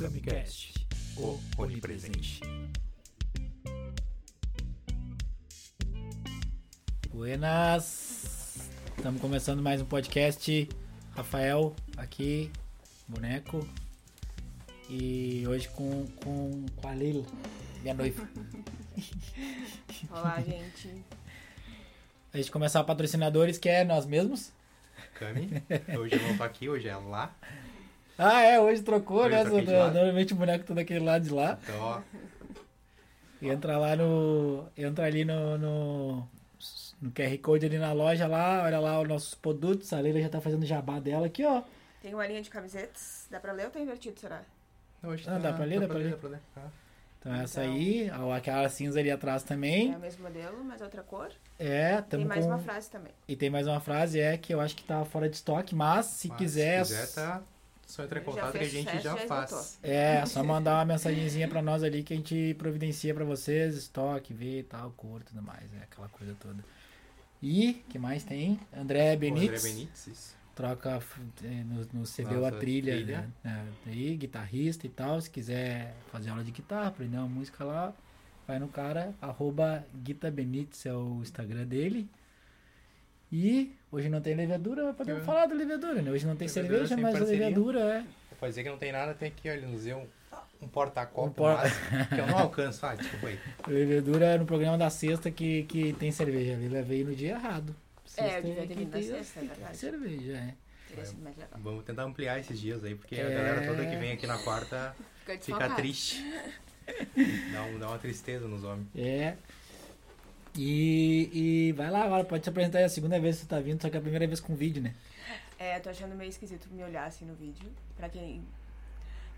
Camicast, o onipresente. Buenas! Estamos começando mais um podcast. Rafael aqui, boneco. E hoje com, com, com a Leila, minha noiva. Olá, gente. A gente começar patrocinadores, que é nós mesmos. Cami, hoje eu não tô aqui, hoje é lá. Ah, é, hoje trocou, Hoje né? Normalmente o boneco tá daquele lado de lá. Então, ó, Entra lá no. Entra ali no, no, no QR Code ali na loja lá, olha lá os nossos produtos. A Leila já tá fazendo jabá dela aqui, ó. Tem uma linha de camisetas. Dá pra ler ou tá invertido, será? hoje Ah, dá pra ler, dá pra ler. Dá pra ler. Ah, Então essa Então- aí, aquela cinza ali atrás É também. o mesmo modelo, mas outra cor. É, Tem mais com... uma frase também. E tem mais uma frase, é que eu acho que tá fora de estoque, mas se mas quiser. Se quiser, tá. Só entrar em contato que a gente sucesso, já já faz. É, só mandar uma mensagenzinha pra nós ali que a gente providencia pra vocês, estoque, vê e tal, cor e tudo mais, é aquela coisa toda. E, que mais tem? André O Benites. André isso. troca eh, no, no CBU a trilha, trilha. Né? É, aí, guitarrista e tal. Se quiser fazer aula de guitarra, aprender uma música lá, vai no cara, arroba Guita Benites é o Instagram dele. E hoje não tem levedura, mas podemos É. falar da levedura, né? Hoje não tem Levedura cerveja, mas a parceria. levedura é. Pode dizer que não tem nada, tem aqui, olha, nos deu um, um porta-copo, Um por- que eu não alcanço. Ah, desculpa aí. Levedura é no programa da sexta que, que tem cerveja. A Lila veio no dia errado. É, eu Sexta devia ter que vindo na sexta, é que verdade. cerveja, é. Vamos tentar ampliar esses dias aí, porque a É. galera toda que vem aqui na quarta Fica fica triste. Dá, um- dá uma tristeza nos homens. É. E, e vai lá agora, pode te apresentar aí a segunda vez que você tá vindo, só que é a primeira vez com vídeo, né? É, tô achando meio esquisito me olhar assim no vídeo. Pra quem,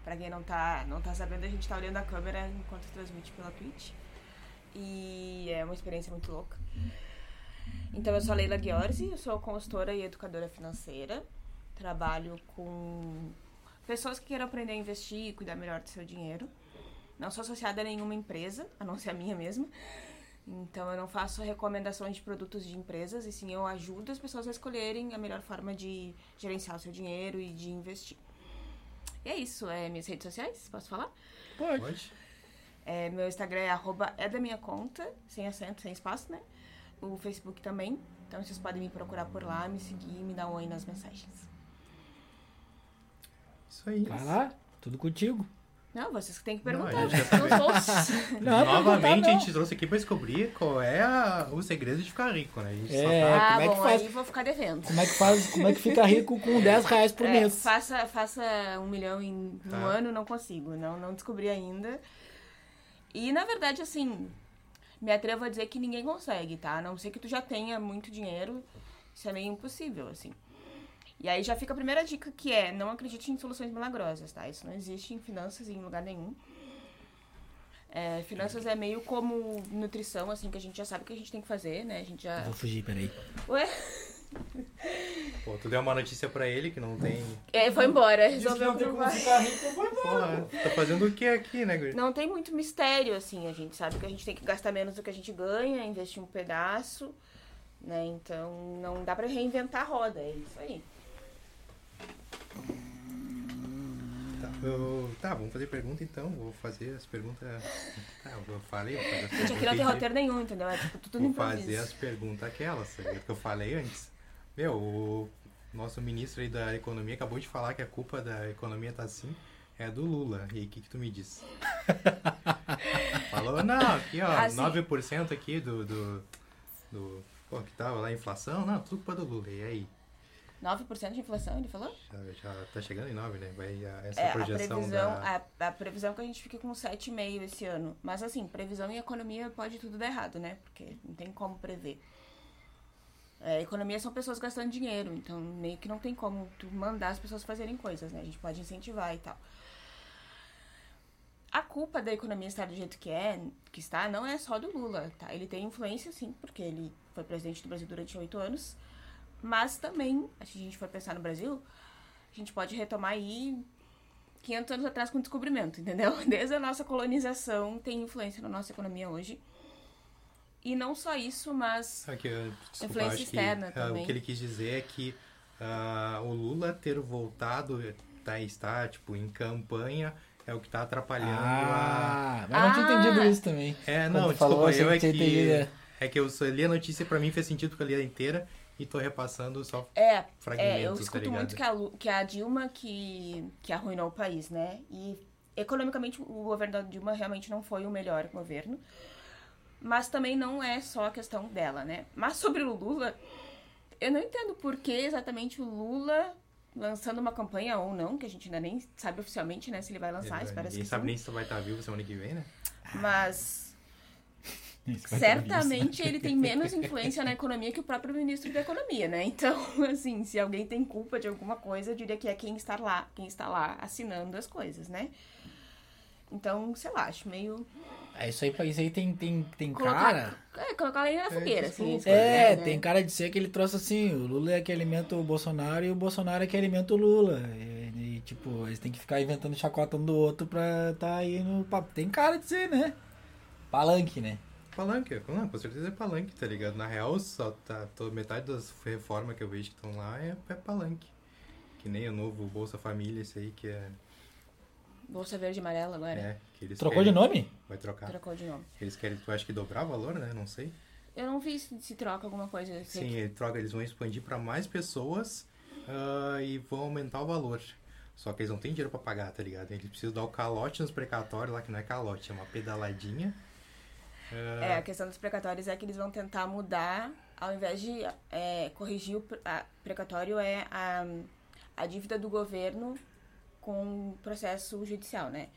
pra quem não, tá, não tá sabendo, a gente tá olhando a câmera enquanto transmite pela Twitch. E é uma experiência muito louca. Então, eu sou a Leila Ghiorzi, eu sou consultora e educadora financeira. Trabalho com pessoas que queiram aprender a investir e cuidar melhor do seu dinheiro. Não sou associada a nenhuma empresa, a não ser a minha mesma. Então, eu não faço recomendações de produtos de empresas, e sim eu ajudo as pessoas a escolherem a melhor forma de gerenciar o seu dinheiro e de investir. E é isso, é minhas redes sociais, posso falar? Pode. Pode? É, meu Instagram é arroba é da minha conta, sem acento, sem espaço, né? O Facebook também. Então vocês podem me procurar por lá, me seguir e me dar um oi nas mensagens. Isso aí. Vai lá, tudo contigo. Não, vocês que têm que Não, perguntar, a gente não sou. Não, Novamente perguntar, a não. gente trouxe aqui pra descobrir qual é a- o segredo de ficar rico, né? A gente só É, tá... Ah, como é que bom, faz? aí vou ficar devendo. Como é que faz, como é que fica rico com 10 reais por É, mês? faça, faça um milhão em um Tá. ano, não consigo. Não, não descobri ainda. E, na verdade, assim, me atrevo a dizer que ninguém consegue, tá? A não ser que tu já tenha muito dinheiro, isso é meio impossível, assim. E aí já fica a primeira dica, que é não acredite em soluções milagrosas, tá? Isso não existe em finanças em lugar nenhum. É, finanças é meio como nutrição, assim, que a gente já sabe o que a gente tem que fazer, né? A gente já... Vou fugir, peraí. Ué? Pô, tu deu uma notícia pra ele que não tem... É, foi embora, resolveu por baixo. ficar rico, foi Porra, tá fazendo o que aqui, né, guri? Não tem muito mistério, assim. A gente sabe que a gente tem que gastar menos do que a gente ganha, investir um pedaço, né? Então não dá pra reinventar a roda, é isso aí. Tá, eu- tá, vamos fazer pergunta então. Vou fazer as perguntas... Tá, eu falei, vou fazer as gente aqui não tem roteiro nenhum, entendeu? É tipo tudo Vou fazer as perguntas aquelas, sabe, que eu falei antes. Meu, o nosso ministro aí da economia acabou de falar que a culpa da economia tá assim é do Lula. E aí, o que, que tu me diz? Falou, não, aqui ó, Assim. 9% aqui do, do, do. Pô, que tava lá a inflação, não, tudo culpa do Lula. E aí? 9% de inflação, ele falou? Já, já tá chegando em 9, né? Vai a- essa É, a projeção previsão, da. a, a previsão é que a gente fique com 7,5 esse ano. Mas assim, previsão em economia pode tudo dar errado, né? Porque não tem como prever. É, economia são pessoas gastando dinheiro, então meio que não tem como tu mandar as pessoas fazerem coisas, né? A gente pode incentivar e tal. A culpa da economia estar do jeito que é, que está, não é só do Lula, tá? Ele tem influência, sim, porque ele foi presidente do Brasil durante oito anos. Mas também, se a gente for pensar no Brasil, a gente pode retomar aí 500 anos atrás com o descobrimento, entendeu? Desde a nossa colonização tem influência na nossa economia hoje. E não só isso, mas Aqui, eu- desculpa, Influência externa que, ah, também. O que ele quis dizer é que ah, o Lula ter voltado, tá, está tipo, em campanha, é o que tá atrapalhando Ah, mas eu não tinha Ah. entendido isso também. a... É, Quando não, falou, desculpa, eu achei é que É que eu li a notícia pra mim fez sentido porque eu li ela inteira e tô repassando só É, é, fragmentos, eu tá escuto ligado? muito que a, que a Dilma que, que arruinou o país, né? E economicamente o governo da Dilma realmente não foi o melhor governo. Mas também não é só a questão dela, né? Mas sobre o Lula, eu não entendo por que exatamente o Lula lançando uma campanha ou não, que a gente ainda nem sabe oficialmente, né, se ele vai lançar, Ele- Ninguém que sabe nem se vai estar vivo semana que vem, né? Mas certamente ele tem menos influência na economia que o próprio ministro da economia, né? Então, assim, se alguém tem culpa de alguma coisa, eu diria que é quem está lá, quem está lá assinando as coisas, né? Então, sei lá, acho meio. É isso aí, isso aí tem, tem, tem Colocar, cara. É, colocar lenha na fogueira, assim. desculpa. É, né? tem cara de ser aquele troço assim, o Lula é que alimenta o Bolsonaro e o Bolsonaro é que alimenta o Lula. E, e, tipo, eles têm que ficar inventando chacota um do outro pra tá aí no papo. Tem cara de ser, né? Palanque, né? Palanque, não, com certeza é palanque, tá ligado? Na real, só tá, toda, metade das reformas que eu vejo que estão lá é, é palanque. Que nem o novo Bolsa Família, esse aí que é. Bolsa verde e amarela agora. é que eles Trocou de querem- nome? Vai trocar. Trocou de nome. Eles querem, tu acha que dobrar o valor, né? Não sei. Eu não vi se, se troca alguma coisa. Sim, ele troca, eles vão expandir pra mais pessoas ah, e vão aumentar o valor. Só que eles não têm dinheiro pra pagar, tá ligado? Eles precisam dar o calote nos precatórios lá, que não é calote, é uma pedaladinha. Ah, É, a questão dos precatórios é que eles vão tentar mudar, ao invés de é, corrigir o precatório, é a, a dívida do governo com processo judicial, né?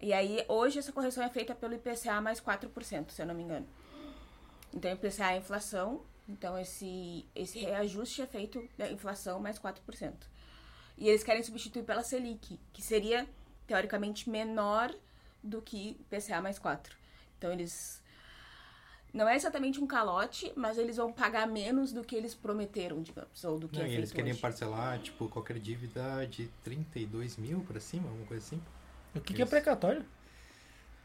E aí, hoje, essa correção é feita pelo IPCA mais 4%, se eu não me engano. Então, IPCA é a inflação, então esse, esse reajuste é feito da inflação mais 4%. E eles querem substituir pela Selic, que seria, teoricamente, menor do que IPCA mais 4. Então eles. Não é exatamente um calote, mas eles vão pagar menos do que eles prometeram, digamos, ou do que não, é feito eles querem hoje. parcelar, tipo, qualquer dívida de 32 mil pra cima, alguma coisa assim. O que, que é precatório?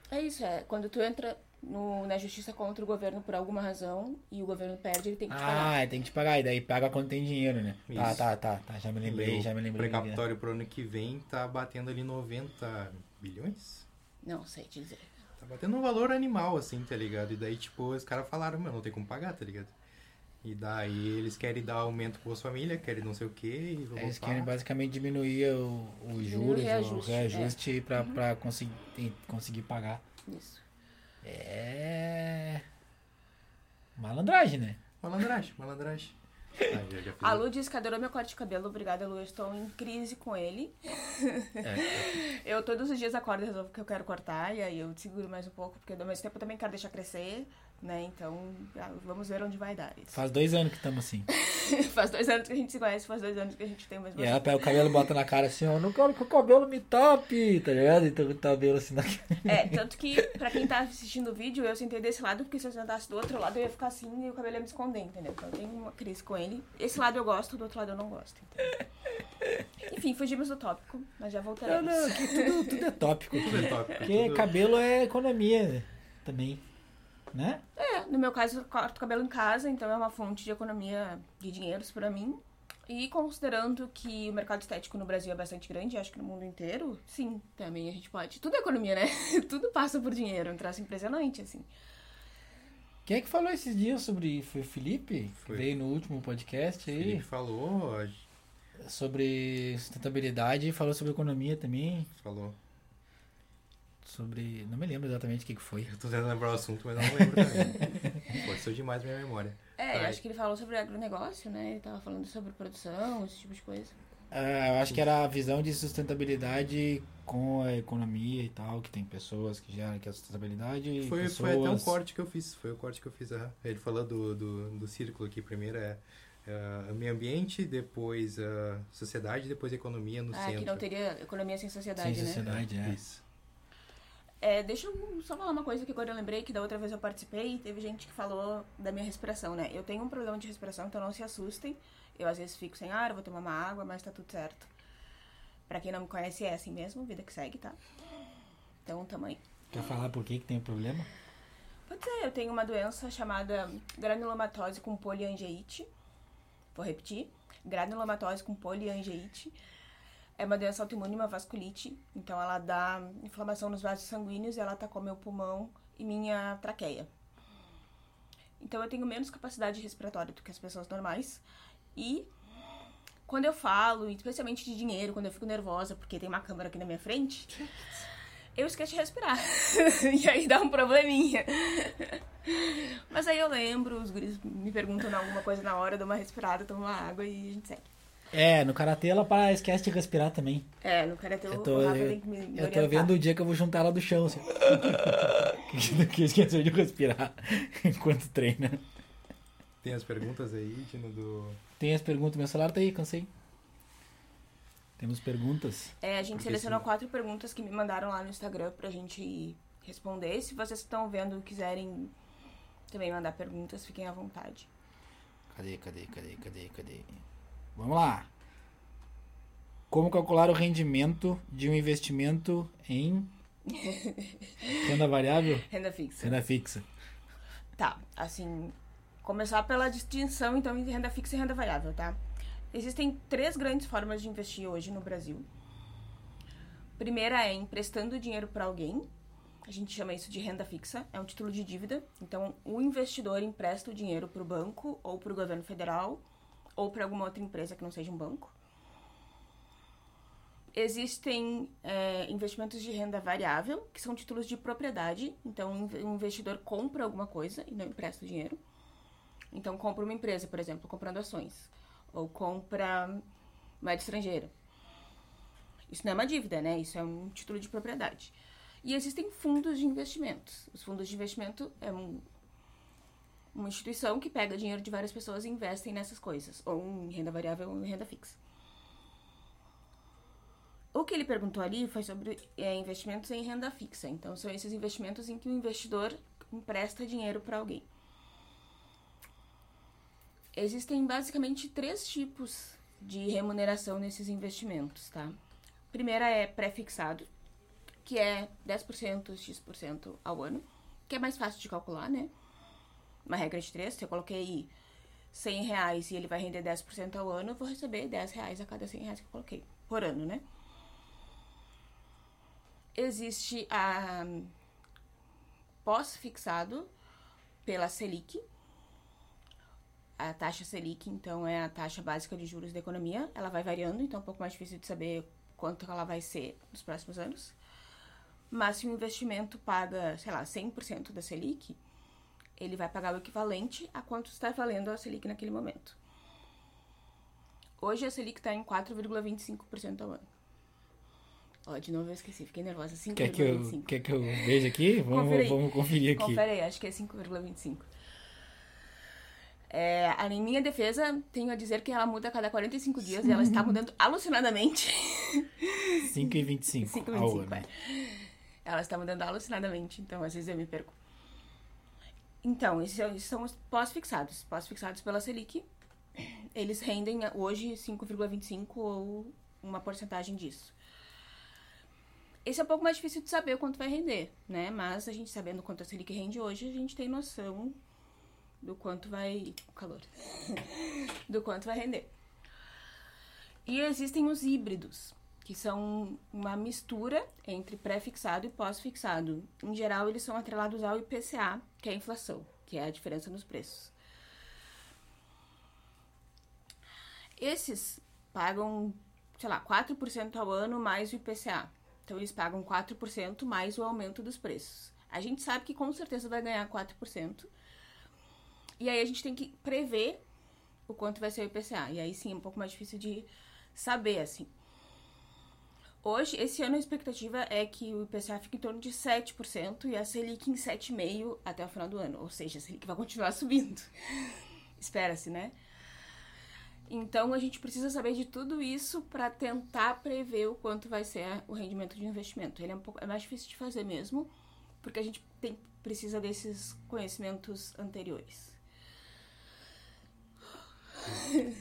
É isso, é. Quando tu entra no, na justiça contra o governo por alguma razão e o governo perde, ele tem que te pagar. Ah, tem que te pagar, e daí paga quando tem dinheiro, né? Tá, Isso. tá, tá, tá. Já me lembrei, E o já me lembrei. precatório pro ano que vem tá batendo ali 90 bilhões? Não sei te dizer. Tá batendo um valor animal, assim, tá ligado? E daí, tipo, os caras falaram, mano, não tem como pagar, tá ligado? E daí eles querem dar aumento pro Bolsa Família, querem não sei o quê, e vão Eles voltar. querem basicamente diminuir o, o juros, o reajuste, reajuste pra, pra conseguir, conseguir pagar. Isso. É. Malandragem, né? Malandragem, malandragem. A Lu disse que adorou meu corte de cabelo. Obrigada, Lu. Eu estou em crise com ele. É, Eu todos os dias acordo e resolvo que eu quero cortar. E aí eu seguro mais um pouco, porque ao mesmo tempo eu também quero deixar crescer, né? Então, ah, vamos ver onde vai dar isso. faz dois anos que estamos assim. faz dois anos que a gente se conhece, faz dois anos que a gente tem o mesmo E ela pega o cabelo e bota na cara assim, ó, não quero que o cabelo me tape, tá ligado? Então o cabelo assim na É, tanto que pra quem tá assistindo o vídeo, eu sentei desse lado, porque se eu sentasse do outro lado, eu ia ficar assim e o cabelo ia me esconder, entendeu? Então eu tenho uma crise com ele. Esse lado eu gosto, do outro lado eu não gosto. entendeu? Enfim, fugimos do tópico, mas já Não, voltaremos. não, aqui tudo, tudo é tópico. Tudo é top. Porque tudo- cabelo é economia né? também. Né? É, no meu caso, eu corto cabelo em casa, então é uma fonte de economia de dinheiros pra mim. E considerando que o mercado estético no Brasil é bastante grande, acho que no mundo inteiro, sim, também a gente pode. Tudo é economia, né? Tudo passa por dinheiro, é um traço impressionante, assim. Quem é que falou esses dias sobre. Foi o Felipe? Foi. veio no último podcast aí. Felipe falou, Sobre sustentabilidade e falou sobre economia também. falou. Sobre. Não me lembro exatamente o que, que foi. Eu tô tentando lembrar o assunto, mas não lembro também. Forçou demais minha memória. É, eu acho que ele falou sobre agronegócio, né? Ele tava falando sobre produção, esse tipo de coisa. Ah, eu acho que era a visão de sustentabilidade com a economia e tal, que tem pessoas que geram que a sustentabilidade Foi, pessoas... foi até um corte que eu fiz. Foi o corte que eu fiz. Ele falou do, do, do círculo aqui. Primeiro é, é meio ambiente, depois a sociedade, depois a economia no ah, centro. que não teria economia sem sociedade, Sem né? sociedade, é. Isso. É, deixa eu só falar uma coisa que agora eu lembrei que da outra vez eu participei e teve gente que falou da minha respiração, né? Eu tenho um problema de respiração, então não se assustem. Eu às vezes fico sem ar, vou tomar uma água, mas tá tudo certo. Pra quem não me conhece, é assim mesmo, vida que segue, tá? Então, aí. Quer falar por que, que tem problema? Pode ser, eu tenho uma doença chamada granulomatose com poliangeite. Vou repetir. Granulomatose com poliangeite. É uma doença autoimune, uma vasculite. Então ela dá inflamação nos vasos sanguíneos e ela atacou meu pulmão e minha traqueia. Então eu tenho menos capacidade respiratória do que as pessoas normais. E quando eu falo, especialmente de dinheiro, quando eu fico nervosa porque tem uma câmera aqui na minha frente, eu esqueço de respirar. e aí dá um probleminha. Mas aí eu lembro, os guris me perguntam alguma coisa na hora, eu dou uma respirada, tomo uma água e a gente segue. É, no karatê ela para, esquece de respirar também. É, no karatê Eu tô, Rafa eu, tem que me, me eu tô vendo o dia que eu vou juntar ela do chão, assim. que, que esqueceu de respirar enquanto treina. Tem as perguntas aí, Tino, do. Tem as perguntas, meu celular tá aí, cansei. Temos perguntas. É, a gente Porque selecionou se- quatro perguntas que me mandaram lá no Instagram pra gente responder. Se vocês estão vendo e quiserem também mandar perguntas, fiquem à vontade. Cadê, cadê, cadê, cadê, cadê? Vamos lá. Como calcular o rendimento de um investimento em renda variável? Renda fixa. Renda fixa. Tá, assim, começar pela distinção, então, entre renda fixa e renda variável, tá? Existem três grandes formas de investir hoje no Brasil. Primeira é emprestando dinheiro para alguém. A gente chama isso de renda fixa, é um título de dívida. Então, o investidor empresta o dinheiro para o banco ou para o governo federal ou para alguma outra empresa que não seja um banco. Existem é, investimentos de renda variável, que são títulos de propriedade. Então, o investidor compra alguma coisa e não empresta o dinheiro. Então, compra uma empresa, por exemplo, comprando ações. Ou compra moeda estrangeira. Isso não é uma dívida, né? Isso é um título de propriedade. E existem fundos de investimentos. Os fundos de investimento é um- uma instituição que pega dinheiro de várias pessoas e investem nessas coisas. Ou em renda variável ou em renda fixa. O que ele perguntou ali foi sobre é, investimentos em renda fixa. Então, são esses investimentos em que o investidor empresta dinheiro para alguém. Existem basicamente três tipos de remuneração nesses investimentos, tá? Primeira é pré-fixado, que é 10%, X% ao ano, que é mais fácil de calcular, né? Uma regra de três, se eu coloquei 100 reais e ele vai render 10% ao ano, eu vou receber 10 reais a cada 100 reais que eu coloquei, por ano, né? Existe a pós-fixado pela Selic. A taxa Selic, então, é a taxa básica de juros da economia. Ela vai variando, então é um pouco mais difícil de saber quanto ela vai ser nos próximos anos. Mas se o investimento paga, sei lá, 100% da Selic, ele vai pagar o equivalente a quanto está valendo a Selic naquele momento. Hoje a Selic está em 4,25% ao ano. Ó, de novo eu esqueci, fiquei nervosa. Quer que eu, 5,25. quer que eu veja aqui? Vamos, Confere vamos conferir aqui. Confere aí, acho que é 5,25. É, a em minha defesa, tenho a dizer que ela muda a cada 45 dias e ela está mudando alucinadamente. 5,25 ao 5,25, ano. é. Ela está mudando alucinadamente, então às vezes eu me perco. Então, esses são- esses são os pós-fixados. Pós-fixados pela Selic. Eles rendem hoje 5,25 ou uma porcentagem disso. Esse é um pouco mais difícil de saber quanto vai render, né? Mas a gente sabendo quanto a Selic rende hoje, a gente tem noção do quanto vai. Calor. do quanto vai render. E existem os híbridos, que são uma mistura entre pré-fixado e pós-fixado. Em geral, eles são atrelados ao IPCA, que é a inflação, que é a diferença nos preços. Esses pagam, sei lá, 4% ao ano mais o IPCA. Então, eles pagam 4% mais o aumento dos preços. A gente sabe que com certeza vai ganhar 4%. E aí a gente tem que prever o quanto vai ser o IPCA. E aí sim é um pouco mais difícil de saber, assim. Hoje, esse ano a expectativa é que o IPCA fique em torno de 7% e a Selic em 7,5% até o final do ano. Ou seja, a Selic vai continuar subindo. Espera-se, né? Então a gente precisa saber de tudo isso para tentar prever o quanto vai ser o rendimento de investimento. Ele é um pouco é mais difícil de fazer mesmo, porque a gente tem, precisa desses conhecimentos anteriores.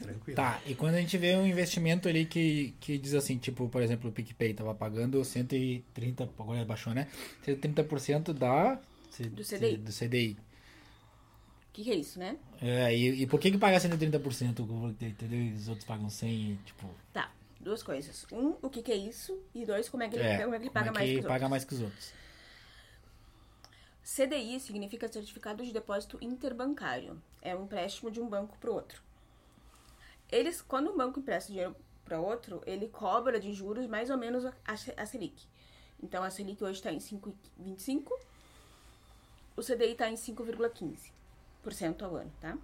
Tranquilo. Tá, e quando a gente vê um investimento ali que, que diz assim, tipo, por exemplo, o PicPay tava pagando 130, agora baixou, né? 130% da, Do CDI. do CDI. O que, que é isso, né? É, e, e por que que paga 130%? Entendeu? E os outros pagam 100, e, tipo... Tá. duas coisas. Um, o que, que é isso? E dois, como é que ele, É, como é que ele como paga é mais que que os paga outros. mais que os outros. CDI significa Certificado de Depósito Interbancário. É um empréstimo de um banco para o outro. Eles, quando um banco empresta dinheiro para outro, ele cobra de juros mais ou menos a, Selic. Então, a Selic hoje está em 5,25, o CDI está em 5,15% ao ano, tá?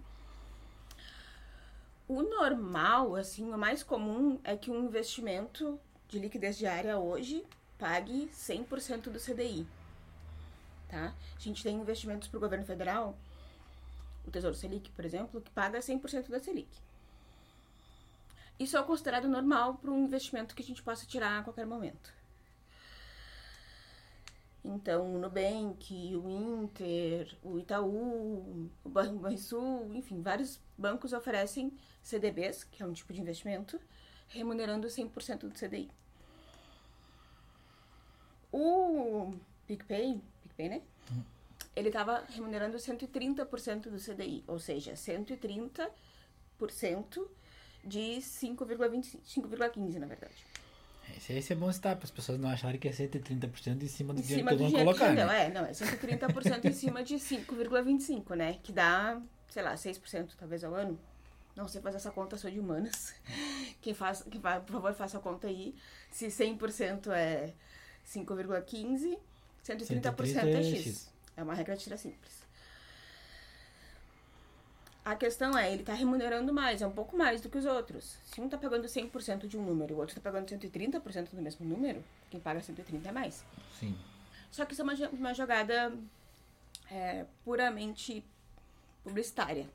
O normal, assim, o mais comum é que um investimento de liquidez diária hoje pague 100% do CDI tá? A gente tem investimentos para o governo federal, o Tesouro Selic, por exemplo, que paga 100% da Selic. Isso é considerado normal para um investimento que a gente possa tirar a qualquer momento. Então, o Nubank, o Inter, o Itaú, o Banco Banrisul, enfim, vários bancos oferecem CDBs, que é um tipo de investimento, remunerando 100% do CDI. O PicPay, PicPay, né? Ele estava remunerando 130% do CDI, ou seja, 130% de 5,25 5,15 na verdade. Esse, esse é bom citar, para as pessoas não acharem que é 130% em cima do Em dinheiro cima que vão que colocar, rendeu, né? é, não, é 130% em cima de 5,25, né? Que dá, sei lá, 6% talvez ao ano. Não sei fazer essa conta, sou de humanas. Quem faz, quem vai, por favor, faça a conta aí. Se 100% é 5,15, 130% é X. É uma regra de tira simples. A questão é, ele tá remunerando mais, é um pouco mais do que os outros. Se um tá pagando 100% de um número e o outro tá pagando 130% do mesmo número, quem paga 130 é mais. Sim. Só que isso é uma, uma jogada é, puramente publicitária,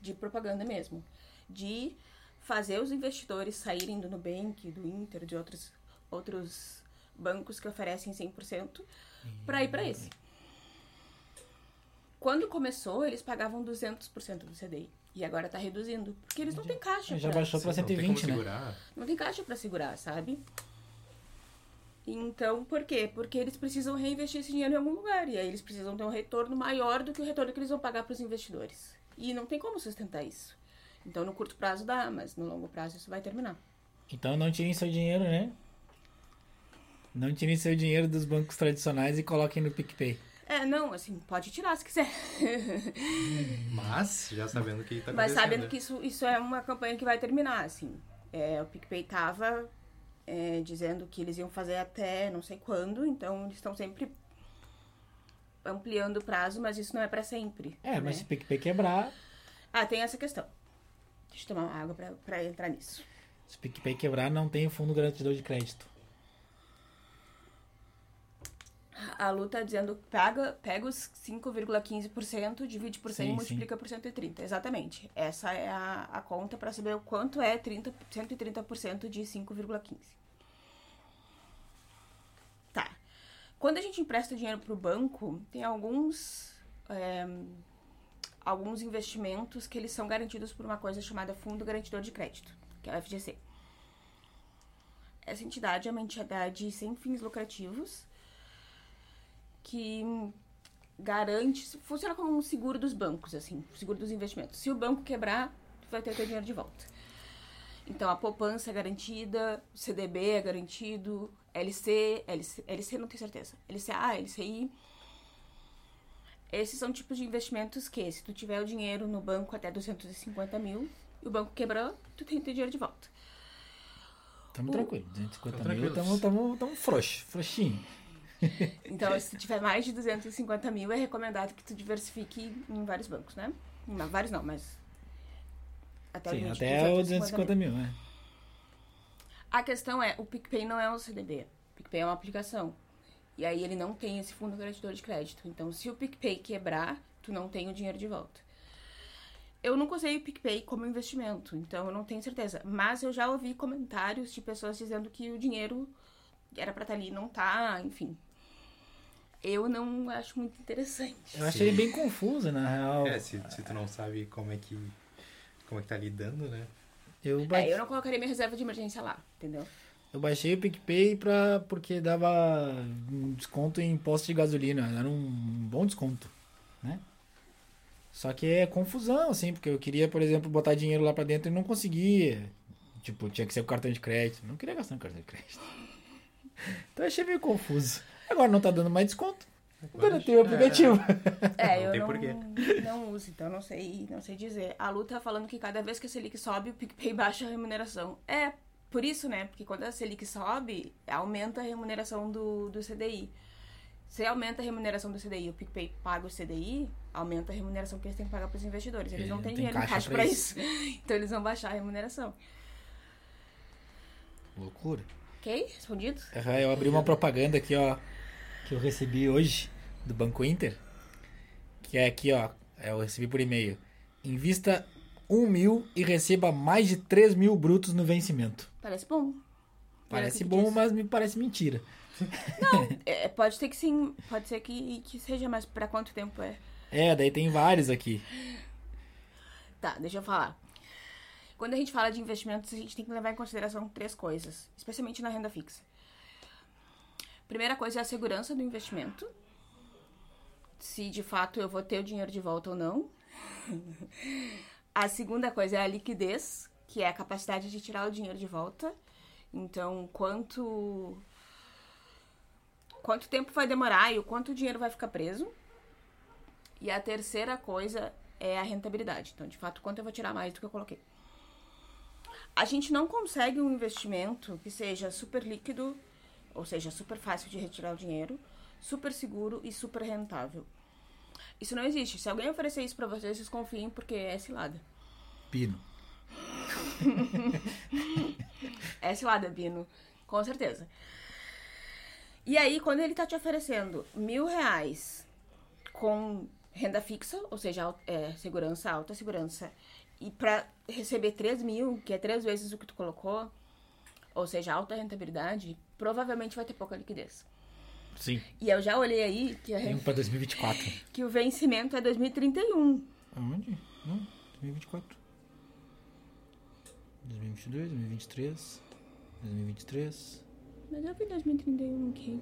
de propaganda mesmo, de fazer os investidores saírem do Nubank, do Inter, de outros, outros bancos que oferecem 100% para ir para esse. Quando começou, eles pagavam 200% do CDI. E agora tá reduzindo. Porque eles não têm caixa. Já pra- baixou para Não tem como 120, né? segurar. não tem caixa pra segurar, sabe? Então, por quê? Porque eles precisam reinvestir esse dinheiro em algum lugar. E aí eles precisam ter um retorno maior do que o retorno que eles vão pagar pros investidores. E não tem como sustentar isso. Então, no curto prazo dá, mas no longo prazo isso vai terminar. Então não tirem seu dinheiro, né? Não tirem seu dinheiro dos bancos tradicionais e coloquem no PicPay. É, não, assim, pode tirar se quiser. Mas, já sabendo que tá. Mas sabendo que isso, isso é uma campanha que vai terminar, assim. É, o PicPay tava é, dizendo que eles iam fazer até não sei quando, então eles estão sempre ampliando o prazo, mas isso não é pra sempre. É, mas né? se o PicPay quebrar, Ah, tem essa questão. Deixa eu tomar uma água pra entrar nisso. se o PicPay quebrar, não tem fundo garantidor de crédito. A Lu tá dizendo, pega, pega os 5,15%, divide por 100 Sim, e multiplica por 130. Exatamente. Essa é a, a conta para saber o quanto é 30, 130% de 5,15. Tá. Quando a gente empresta dinheiro pro banco, tem alguns... é, alguns investimentos que eles são garantidos por uma coisa chamada Fundo Garantidor de Crédito, que é o FGC. Essa entidade é uma entidade sem fins lucrativos que garante, funciona como um seguro dos bancos, assim, seguro dos investimentos. Se o banco quebrar, tu vai ter teu dinheiro de volta. Então a poupança é garantida, o CDB é garantido, LC, LC, LC não tenho certeza, LCA, LCI. Esses são tipos de investimentos que, se tu tiver o dinheiro no banco até 250 mil e o banco quebrou, tu tem teu dinheiro de volta. Tamo O- tranquilo. 250 Tamo mil, tranquilos. tamo, tamo, tamo frouxo, frouxinho. Então, se tu tiver mais de 250 mil, é recomendado que tu diversifique em vários bancos, né? Não, vários não, mas. Até Sim, até o 250 mil, né? A questão é, o PicPay não é um CDB. O PicPay é uma aplicação. E aí ele não tem esse fundo garantidor de crédito. Então, se o PicPay quebrar, tu não tem o dinheiro de volta. Eu nunca usei o PicPay como investimento, então eu não tenho certeza. Mas eu já ouvi comentários de pessoas dizendo que o dinheiro era pra estar ali e não tá, enfim. Eu não acho muito interessante. Eu achei bem confuso, na real. É, se, se tu não sabe como é que. Como é que tá lidando, né? Eu, ba- É, eu não colocaria minha reserva de emergência lá, entendeu? eu baixei o PicPay pra... porque dava um desconto em imposto de gasolina. Era um bom desconto, né? Só que é confusão, assim, porque eu queria, por exemplo, botar dinheiro lá pra dentro e não conseguia. Tipo, tinha que ser com cartão de crédito. Não queria gastar no cartão de crédito. Então eu achei meio confuso. Agora não tá dando mais desconto. Agora tem o aplicativo. É, Não eu tem não, porquê. não uso, então não sei, não sei dizer. A Lu tá falando que cada vez que a Selic sobe, o PicPay baixa a remuneração. É por isso, né? Porque quando a Selic sobe, aumenta a remuneração do, do CDI. Se aumenta a remuneração do CDI e o PicPay paga o CDI, aumenta a remuneração que eles têm que pagar para os investidores. Eles Ele não têm dinheiro em caixa caixa pra para isso. Então eles vão baixar a remuneração. Loucura. Ok? Respondido? Aham, eu abri uma propaganda aqui, ó, que eu recebi hoje do Banco Inter. Que é aqui, ó. Eu recebi por e-mail. Invista 1 mil e receba mais de 3 mil brutos no vencimento. Parece bom. Parece que bom, diz. mas me parece mentira. É, pode ser que sim, pode ser que, que seja, mas para quanto tempo é? É, daí tem vários aqui. Tá, deixa eu falar. Quando a gente fala de investimentos, a gente tem que levar em consideração três coisas, especialmente na renda fixa. Primeira coisa é a segurança do investimento. Se de fato eu vou ter o dinheiro de volta ou não. A segunda coisa é a liquidez, que é a capacidade de tirar o dinheiro de volta. Então, quanto quanto tempo vai demorar e o quanto o dinheiro vai ficar preso. E a terceira coisa é a rentabilidade. Então, de fato, quanto eu vou tirar mais do que eu coloquei. A gente não consegue um investimento que seja super líquido, ou seja, super fácil de retirar o dinheiro, super seguro e super rentável. Isso não existe. Se alguém oferecer isso pra vocês, vocês confiem porque é cilada. Pino. É cilada, Bino. Com certeza. E aí, quando ele tá te oferecendo mil reais com renda fixa, ou seja, é, segurança, alta segurança, e pra receber 3 mil, que é três vezes o que tu colocou, ou seja, alta rentabilidade, provavelmente vai ter pouca liquidez. Sim. E eu já olhei aí que, a Tem ren- um pra 2024. que o vencimento é 2031. Aonde? Não, 2024. 2022, 2023, 2023. Mas eu vi 2031 aqui.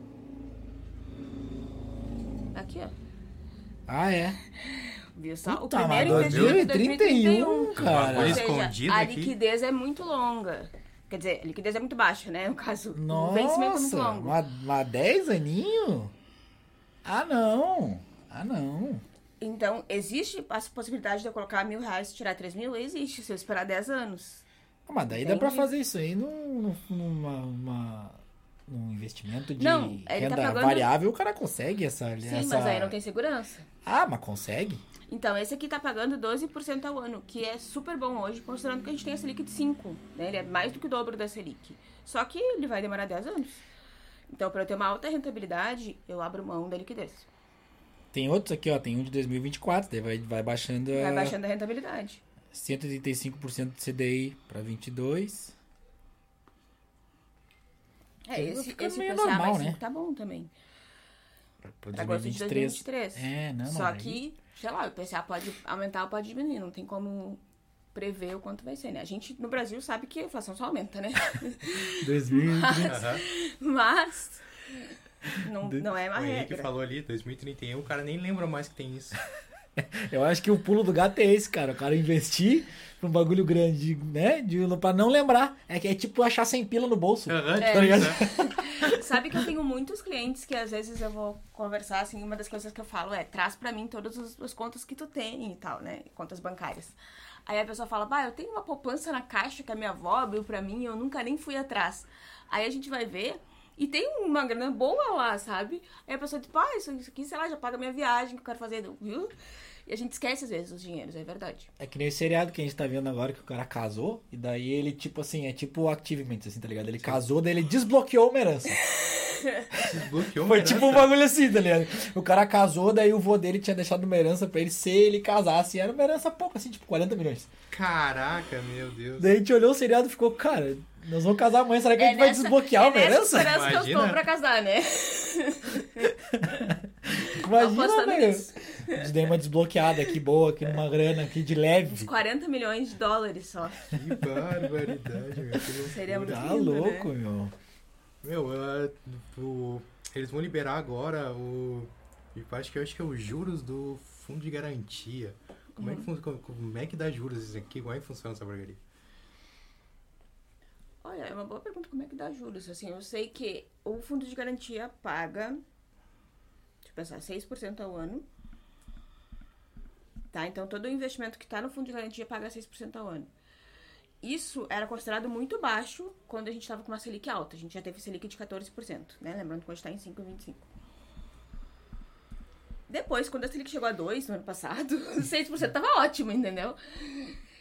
Aqui, ó. Ah, é. Viu só? Puta, o primeiro mas investimento é 2031, 2031. cara. Ou seja, a aqui. liquidez é muito longa. Quer dizer, a liquidez é muito baixa, né? No caso, o vencimento é muito Nossa, longo. uma 10 aninho? Ah, não. Ah, não. Então, existe a possibilidade de eu colocar mil reais e tirar três mil? Existe, se eu esperar 10 anos. Ah, Mas daí dá pra Entendi. fazer isso aí num, num, numa, uma- num investimento de Não, ele tá renda pagando- variável, o cara consegue essa... Sim, essa... mas aí não tem segurança. Ah, mas consegue? Então, esse aqui tá pagando 12% ao ano, que é super bom hoje, considerando que a gente tem a Selic de 5, né? Ele é mais do que o dobro da Selic. Só que ele vai demorar 10 anos. Então, para eu ter uma alta rentabilidade, eu abro mão da liquidez. Tem outros aqui, ó. Tem um de 2024, daí vai, vai baixando a Vai baixando a rentabilidade. 135% de CDI pra 22. É, esse, esse meio PCA normal, né? 5 tá bom também. Agosto de 2023. É, não, Só mas aí- que, sei lá, o PCA pode aumentar ou pode diminuir. Não tem como prever o quanto vai ser, né? A gente, no Brasil, sabe que a inflação só aumenta, né? 2030. Aham. Mas... Não, não é uma O Henrique regra. falou ali, 2031, o cara nem lembra mais que tem isso. Eu acho que o pulo do gato é esse, cara. O cara investir pra um bagulho grande, né? De, pra não lembrar. É que é tipo achar 100 pila no bolso. Aham, É. tipo isso, né? Sabe que eu tenho muitos clientes que às vezes eu vou conversar, assim, uma das coisas que eu falo é, traz pra mim todas as, as contas que tu tem e tal, né? Contas bancárias. Aí a pessoa fala, bah, eu tenho uma poupança na caixa que a minha avó abriu pra mim e eu nunca nem fui atrás. Aí a gente vai ver e tem uma grana boa lá, sabe? Aí a pessoa diz, pá, isso, isso aqui, sei lá, já paga minha viagem que eu quero fazer, viu? E a gente esquece às vezes os dinheiros, é verdade. É que nem o seriado que a gente tá vendo agora, que o cara casou, e daí ele, tipo assim, é tipo Activamente, assim, tá ligado? Ele casou, daí ele desbloqueou uma herança. Desbloqueou Foi uma tipo um herança. bagulho assim, tá ligado? O cara casou, daí o vô dele tinha deixado uma herança pra ele se ele casasse. E era uma herança pouco, assim, tipo 40 milhões. Caraca, meu Deus. Daí a gente olhou o seriado e ficou, cara, nós vamos casar amanhã, será que a gente vai desbloquear é uma nessa herança? esperança que eu Imagina. tô pra casar, né? Imagina, velho. nisso. A gente deu uma desbloqueada aqui, boa, aqui numa grana aqui de Uns leve. 40 milhões de dólares só. Que barbaridade, meu. Seria muito Tá lindo, louco, né? meu. Meu, ah, o- eles vão liberar agora o. eu Acho que, eu acho que é os juros do fundo de garantia. Como, é que, fun- como, como é que dá juros isso aqui? Como é que funciona essa porcaria? É, é uma boa pergunta como é que dá juros. Assim, eu sei que o fundo de garantia paga, deixa eu pensar, 6% ao ano. Tá? Então todo o investimento que está no fundo de garantia paga 6% ao ano. Isso era considerado muito baixo quando a gente estava com uma Selic alta. A gente já teve Selic de 14%, né? Lembrando que hoje está em 5,25%. Depois, quando a Selic chegou a 2 no ano passado, 6% tava ótimo, entendeu?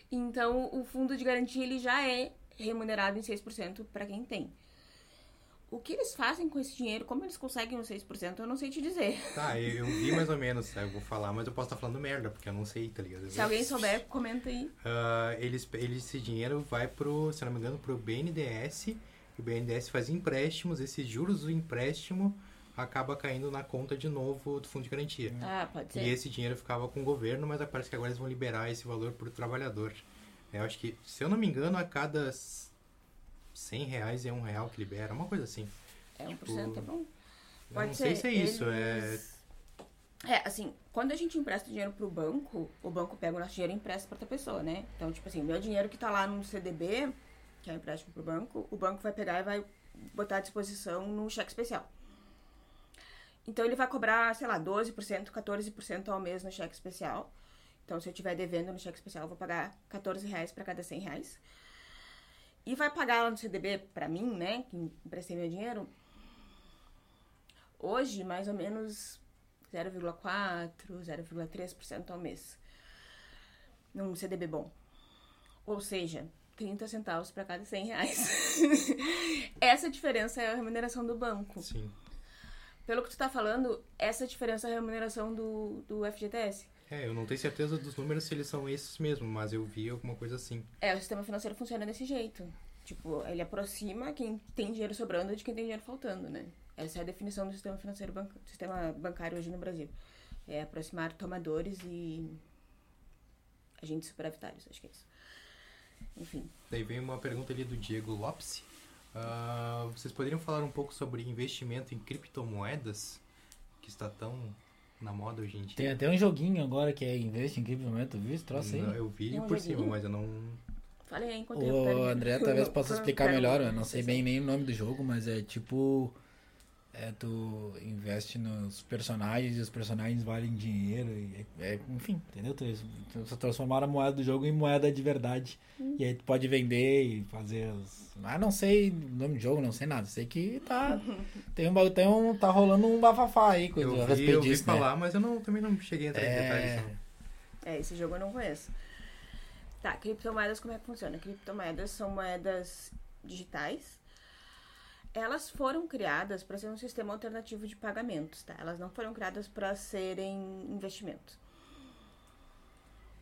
Então, o fundo de garantia ele já é remunerado em 6% para quem tem. O que eles fazem com esse dinheiro, como eles conseguem os 6%, eu não sei te dizer. Tá, eu, eu vi mais ou menos, tá? eu vou falar, mas eu posso estar falando merda, porque eu não sei, tá ligado? Se alguém souber, comenta aí. Uh, eles, eles, esse dinheiro vai pro, se não me engano, pro BNDES, e o BNDES faz empréstimos, esses juros do empréstimo acaba caindo na conta de novo do fundo de garantia. Ah, pode ser. E esse dinheiro ficava com o governo, mas parece que agora eles vão liberar esse valor para o trabalhador. Eu acho que, se eu não me engano, a cada 100 reais é um real que libera, uma coisa assim. É, 1% tipo, é bom. Pode não ser. sei se é isso, eles... é... É, assim, quando a gente empresta dinheiro pro banco, o banco pega o nosso dinheiro e empresta pra outra pessoa, né? Então, tipo assim, meu dinheiro que tá lá no CDB, que é o empréstimo pro banco, o banco vai pegar e vai botar à disposição no cheque especial. Então, ele vai cobrar, sei lá, 12%, 14% ao mês no cheque especial. Então, se eu estiver devendo no cheque especial, eu vou pagar 14 reais para cada 100 reais. E vai pagar lá no CDB para mim, né, que emprestei meu dinheiro, hoje mais ou menos 0,4, 0,3% ao mês. Num CDB bom. Ou seja, 30 centavos para cada 100 reais. essa diferença é a remuneração do banco. Sim. Pelo que tu tá falando, essa diferença é a remuneração do, do FGTS. É, eu não tenho certeza dos números se eles são esses mesmo, mas eu vi alguma coisa assim. É, o sistema financeiro funciona desse jeito. Tipo, ele aproxima quem tem dinheiro sobrando de quem tem dinheiro faltando, né? Essa é a definição do sistema financeiro, banco, sistema bancário hoje no Brasil. É aproximar tomadores e agentes superavitários, acho que é isso. Enfim. Daí vem uma pergunta ali do Diego Lopes. Uh, vocês poderiam falar um pouco sobre investimento em criptomoedas, que está tão na moda hoje em dia. Tem até um joguinho agora que é Investe em criptomoeda, viu esse troço aí? Não, eu vi um por joguinho? cima, mas eu não... Falei aí enquanto O André talvez possa explicar melhor, eu não sei bem nem o nome do jogo, mas é tipo é, tu investe nos personagens e os personagens valem dinheiro. E, é, enfim, entendeu? Tu, tu transformar a moeda do jogo em moeda de verdade. Hum. E aí tu pode vender e fazer os. Ah, não sei o nome do jogo, não sei nada. Sei que tá. tem um, tem um tá rolando um bafafá aí com eu vi, eu vi né? falar, mas eu não, também não cheguei a entrar é... em detalhes. Não. É, esse jogo eu não conheço. Tá, criptomoedas, como é que funciona? Criptomoedas são moedas digitais elas foram criadas para ser um sistema alternativo de pagamentos, tá? Elas não foram criadas para serem investimentos.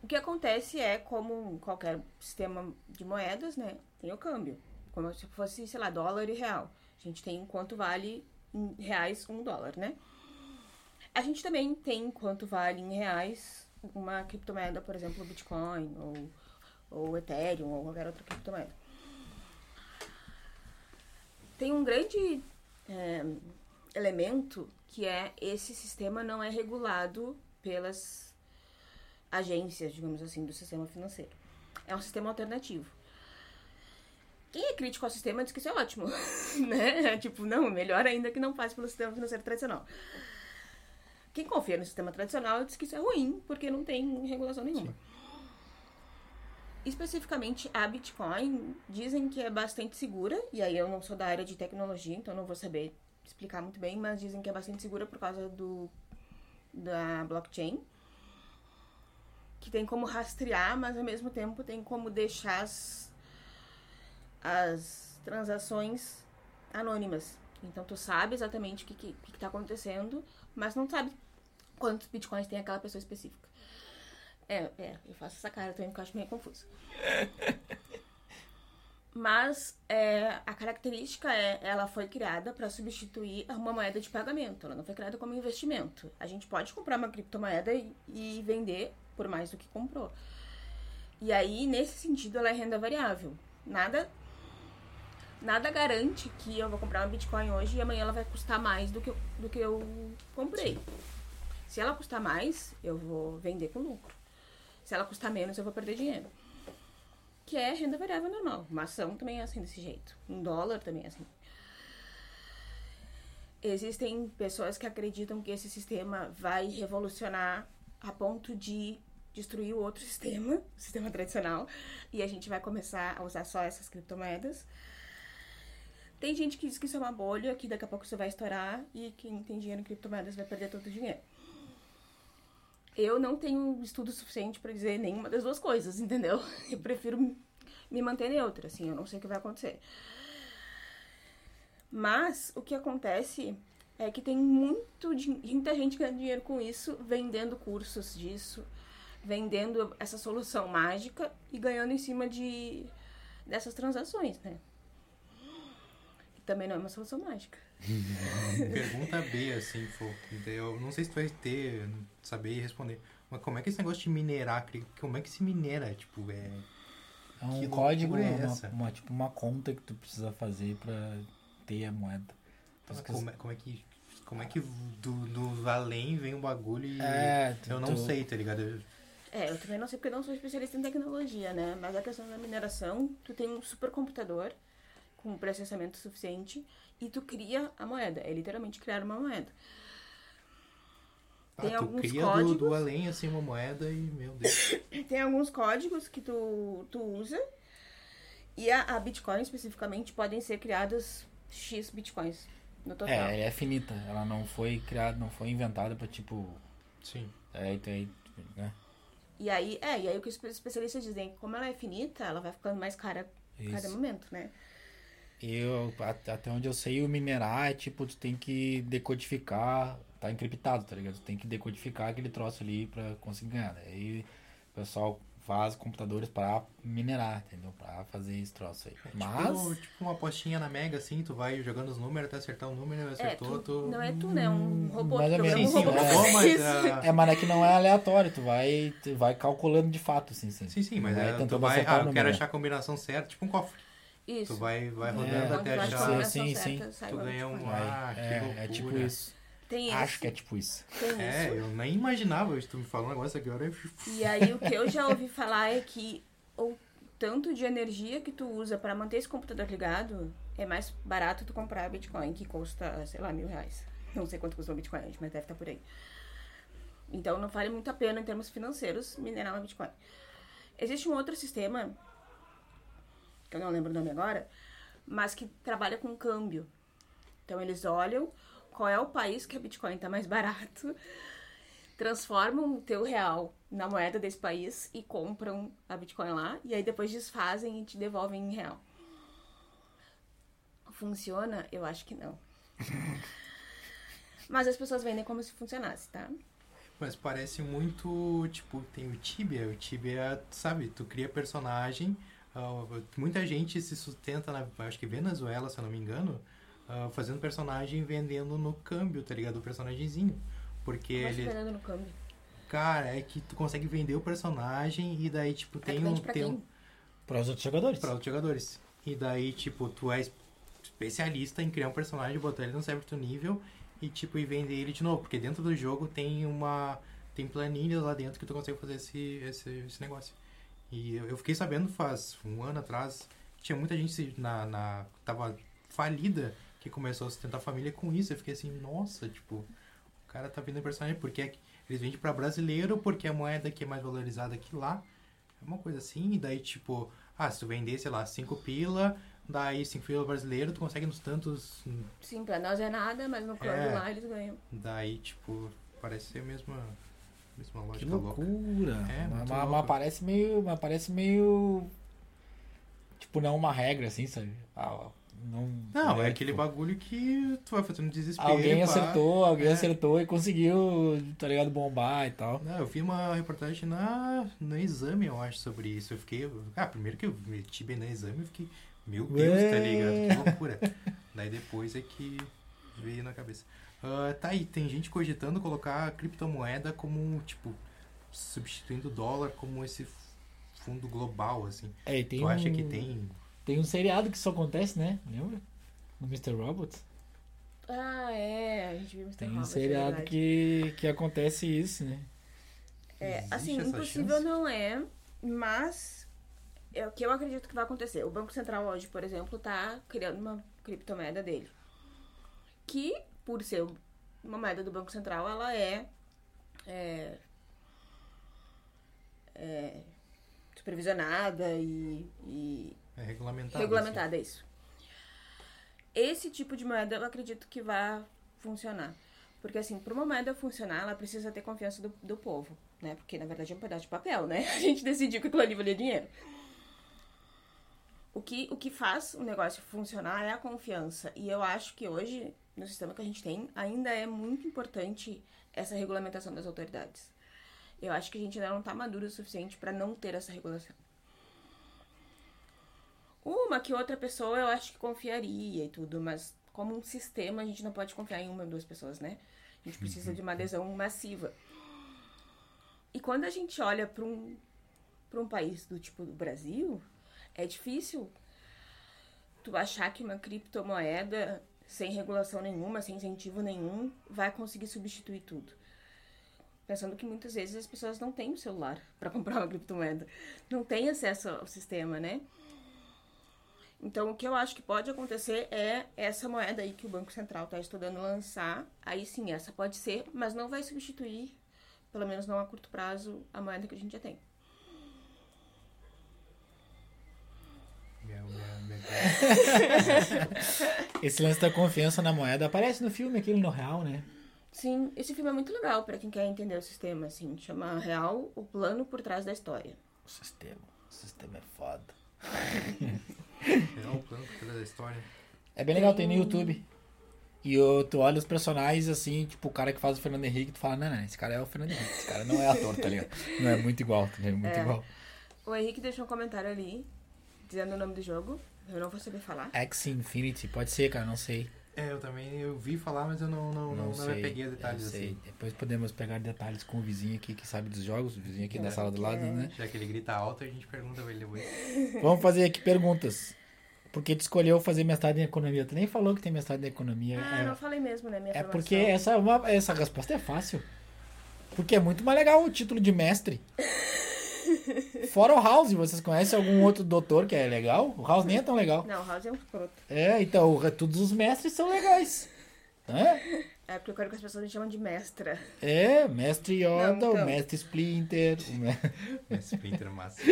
O que acontece é, como qualquer sistema de moedas, né? Tem o câmbio. Como se fosse, sei lá, dólar e real. A gente tem quanto vale em reais um dólar, né? A gente também tem quanto vale em reais uma criptomoeda, por exemplo, Bitcoin ou, ou Ethereum ou qualquer outra criptomoeda tem um grande é, elemento que é esse sistema não é regulado pelas agências, digamos assim, do sistema financeiro. É um sistema alternativo. Quem é crítico ao sistema diz que isso é ótimo, né? Tipo, não, melhor ainda que não passe pelo sistema financeiro tradicional. Quem confia no sistema tradicional diz que isso é ruim, porque não tem regulação nenhuma. Sim especificamente a Bitcoin, dizem que é bastante segura, e aí eu não sou da área de tecnologia, então não vou saber explicar muito bem, mas dizem que é bastante segura por causa do da blockchain, que tem como rastrear, mas ao mesmo tempo tem como deixar as, as transações anônimas. Então tu sabe exatamente o que, que, que tá acontecendo, mas não sabe quantos bitcoins tem aquela pessoa específica. É, é, eu faço essa cara também porque eu acho meio confuso. Mas é, a característica é, ela foi criada para substituir uma moeda de pagamento. Ela não foi criada como investimento. A gente pode comprar uma criptomoeda e, e vender por mais do que comprou. E aí, nesse sentido, ela é renda variável. Nada nada garante que eu vou comprar uma Bitcoin hoje e amanhã ela vai custar mais do que eu, do que eu comprei. Se ela custar mais, eu vou vender com lucro. Se ela custar menos, eu vou perder dinheiro. que é renda variável normal. Uma ação também é assim desse jeito. Um dólar também é assim. Existem pessoas que acreditam que esse sistema vai revolucionar a ponto de destruir o outro sistema, o sistema tradicional, e a gente vai começar a usar só essas criptomoedas. Tem gente que diz que isso é uma bolha, que daqui a pouco isso vai estourar e quem tem dinheiro em criptomoedas vai perder todo o dinheiro. Eu não tenho estudo suficiente para dizer nenhuma das duas coisas, entendeu? Eu prefiro me manter neutra, assim, eu não sei o que vai acontecer. Mas o que acontece é que tem muito, muita gente ganhando dinheiro com isso, vendendo cursos disso, vendendo essa solução mágica e ganhando em cima de dessas transações, né? Também não é uma solução mágica. Pergunta B, assim, eu não sei se tu vai ter, saber responder. Mas como é que esse negócio de minerar, como é que se minera? Tipo, é. É um código, é uma, uma, tipo uma conta que tu precisa fazer pra ter a moeda. Então, como, é, como é que como é que do, do além vem um bagulho e é, tu, eu não tu... sei, tá ligado? É, eu também não sei porque eu não sou especialista em tecnologia, né? Mas a questão da mineração, tu tem um supercomputador com processamento suficiente e tu cria a moeda. É literalmente criar uma moeda. Ah, tem alguns cria códigos. Do, do além, assim, uma moeda e, meu Deus. tem alguns códigos que tu, tu usa. E a, a Bitcoin, especificamente, podem ser criadas X Bitcoins no total. É, ela é finita. Ela não foi criada, não foi inventada pra, tipo... Sim. É, então, né? E aí, é, e aí o que os especialistas dizem, como ela é finita, ela vai ficando mais cara a cada momento, né? Eu, até onde eu sei, o minerar é tipo, tu tem que decodificar, tá encriptado, tá ligado? Tu tem que decodificar aquele troço ali pra conseguir ganhar. Aí o pessoal faz computadores para minerar, entendeu? Para fazer esse troço aí. É, tipo Mas... Tipo, tipo, uma apostinha na Mega, assim, tu vai jogando os números até acertar o número, é, acertou, é, tu, tu... Não é tu, né? Um robô Mais que sim, um robô é, robô, mas, uh... é, mas é que não é aleatório, tu vai, tu vai calculando de fato, assim, sim. Sim, sim, mas é, tu vai, ah, eu quero achar a combinação certa, tipo um cofre. Isso. Tu vai, vai rodando é, até achar. Sim, sim, sim. Tu ganha um. Ah, é, é tipo isso. Tem Acho que é tipo isso. Tem é, isso. eu nem imaginava isso. Tu me falou um negócio agora. E aí, o que eu já ouvi falar é que o tanto de energia que tu usa para manter esse computador ligado é mais barato tu comprar Bitcoin, que custa, sei lá, mil reais. Não sei quanto custa um Bitcoin, mas deve estar por aí. Então, não vale muito a pena, em termos financeiros, minerar uma Bitcoin. Existe um outro sistema, que eu não lembro o nome agora, mas que trabalha com câmbio. Então, eles olham qual é o país que a Bitcoin está mais barato, transformam o teu real na moeda desse país e compram a Bitcoin lá, e aí depois desfazem e te devolvem em real. Funciona? Eu acho que não. Mas as pessoas vendem como se funcionasse, tá? Mas parece muito, tipo, tem o Tibia. O Tibia, sabe, tu cria personagem. Uh, muita gente se sustenta na, acho que Venezuela, se eu não me engano, uh, fazendo personagem vendendo no câmbio, tá ligado? O personagemzinho. Porque Como ele. vendendo no câmbio? Cara, é que tu consegue vender o personagem e daí, tipo, tem é um. Pra tem quem? um para os outros jogadores. para outros jogadores. E daí, tipo, tu é especialista em criar um personagem, botar ele num certo nível e, tipo, e vender ele de novo. Porque dentro do jogo tem uma. Tem planilhas lá dentro que tu consegue fazer esse, esse, esse negócio. E eu fiquei sabendo faz um ano atrás, tinha muita gente na, na tava falida que começou a sustentar a família com isso. Eu fiquei assim, nossa, tipo, o cara tá vendendo personagem porque é eles vendem para brasileiro porque a moeda aqui é mais valorizada que lá. É uma coisa assim, e daí tipo, ah, se tu vender, sei lá, 5 pila, daí 5 pila brasileiro, tu consegue nos tantos. Sim, pra nós é nada, mas no câmbio É. lá eles ganham. Daí, tipo, parece ser a mesma, mesma Que lógica louca. loucura. É, mas, mas- parece meio. Mas parece meio. Tipo, não uma regra, assim, sabe? Ah, não, Não, é né, aquele tipo, bagulho que tu vai fazendo desespero. Alguém pá. acertou, alguém É. acertou e conseguiu, tá ligado, bombar e tal. Não, eu vi uma reportagem na, no exame, eu acho, sobre isso. Eu fiquei. Ah, primeiro que eu meti bem no exame, eu fiquei. Meu Deus, tá Ué. ligado? Que loucura. Daí depois é que veio na cabeça. Ah, tá aí, tem gente cogitando colocar a criptomoeda como, tipo, substituindo o dólar como esse fundo global, assim. É, e tem tu um, acha que tem. Tem um seriado que isso acontece, né? Lembra? No Mr. Robot. Ah, é, a gente viu Mr. Tem um Robot, é seriado verdade. que, que acontece isso, né? É, Existe assim, impossível chance? não é, mas é o que eu acredito que vai acontecer. O Banco Central hoje, por exemplo, está criando uma criptomoeda dele. Que, por ser uma moeda do Banco Central, ela é, é, é supervisionada e, e É regulamentado. regulamentada, é isso. Esse tipo de moeda eu acredito que vai funcionar. Porque, assim, para uma moeda funcionar, ela precisa ter confiança do, do povo, né? Porque, na verdade, é um pedaço de papel, né? A gente decidiu que aquilo ali valia dinheiro. O que, o que faz o negócio funcionar é a confiança. E eu acho que hoje, no sistema que a gente tem, ainda é muito importante essa regulamentação das autoridades. Eu acho que a gente ainda não está maduro o suficiente para não ter essa regulação. Uma que outra pessoa eu acho que confiaria e tudo, mas como um sistema a gente não pode confiar em uma ou duas pessoas, né? A gente precisa de uma adesão massiva. E quando a gente olha para um, pra um país do tipo do Brasil, é difícil tu achar que uma criptomoeda sem regulação nenhuma, sem incentivo nenhum, vai conseguir substituir tudo. Pensando que muitas vezes as pessoas não têm o celular para comprar uma criptomoeda, não têm acesso ao sistema, né? Então, o que eu acho que pode acontecer é essa moeda aí que o Banco Central está estudando lançar. Aí sim, essa pode ser, mas não vai substituir, pelo menos não a curto prazo, a moeda que a gente já tem. Meu, meu Deus. Esse lance da confiança na moeda aparece no filme, aquele no real, né? Sim, esse filme é muito legal para quem quer entender o sistema, assim. Chama Real, o plano por trás da história. O sistema. O sistema é foda. É o plano por trás da história. É bem legal, tem no YouTube. E eu, tu olha os personagens assim, tipo, o cara que faz o Fernando Henrique, tu fala, não, não, esse cara é o Fernando Henrique, esse cara não é ator, tá ligado? Não é muito igual, tá ligado? Muito É. igual. O Henrique deixou um comentário ali, dizendo o nome do jogo. Eu não vou saber falar. X Infinity, pode ser, cara, não sei. É, eu também eu vi falar, mas eu não, não, não, não, sei. me peguei eu detalhes sei. assim. Depois podemos pegar detalhes com o vizinho aqui que sabe dos jogos, o vizinho aqui É, da sala do lado, é- né? Já que ele grita alto, a gente pergunta pra ele depois. Vamos fazer aqui perguntas. Por que tu escolheu fazer mestrado em economia? Tu nem falou que tem mestrado em economia. Ah, é, não falei mesmo, né? Minha é formação. porque essa, é uma, essa resposta é fácil. Porque é muito mais legal o título de mestre. Fora o House, vocês conhecem algum outro doutor que é legal? O House nem é tão legal. Não, o House é um escroto. É, então, todos os mestres são legais. Né? É porque eu quero que as pessoas me chamam de mestra. É, mestre Yoda, Não, então. o mestre Splinter. O me... Esse Splinter massa.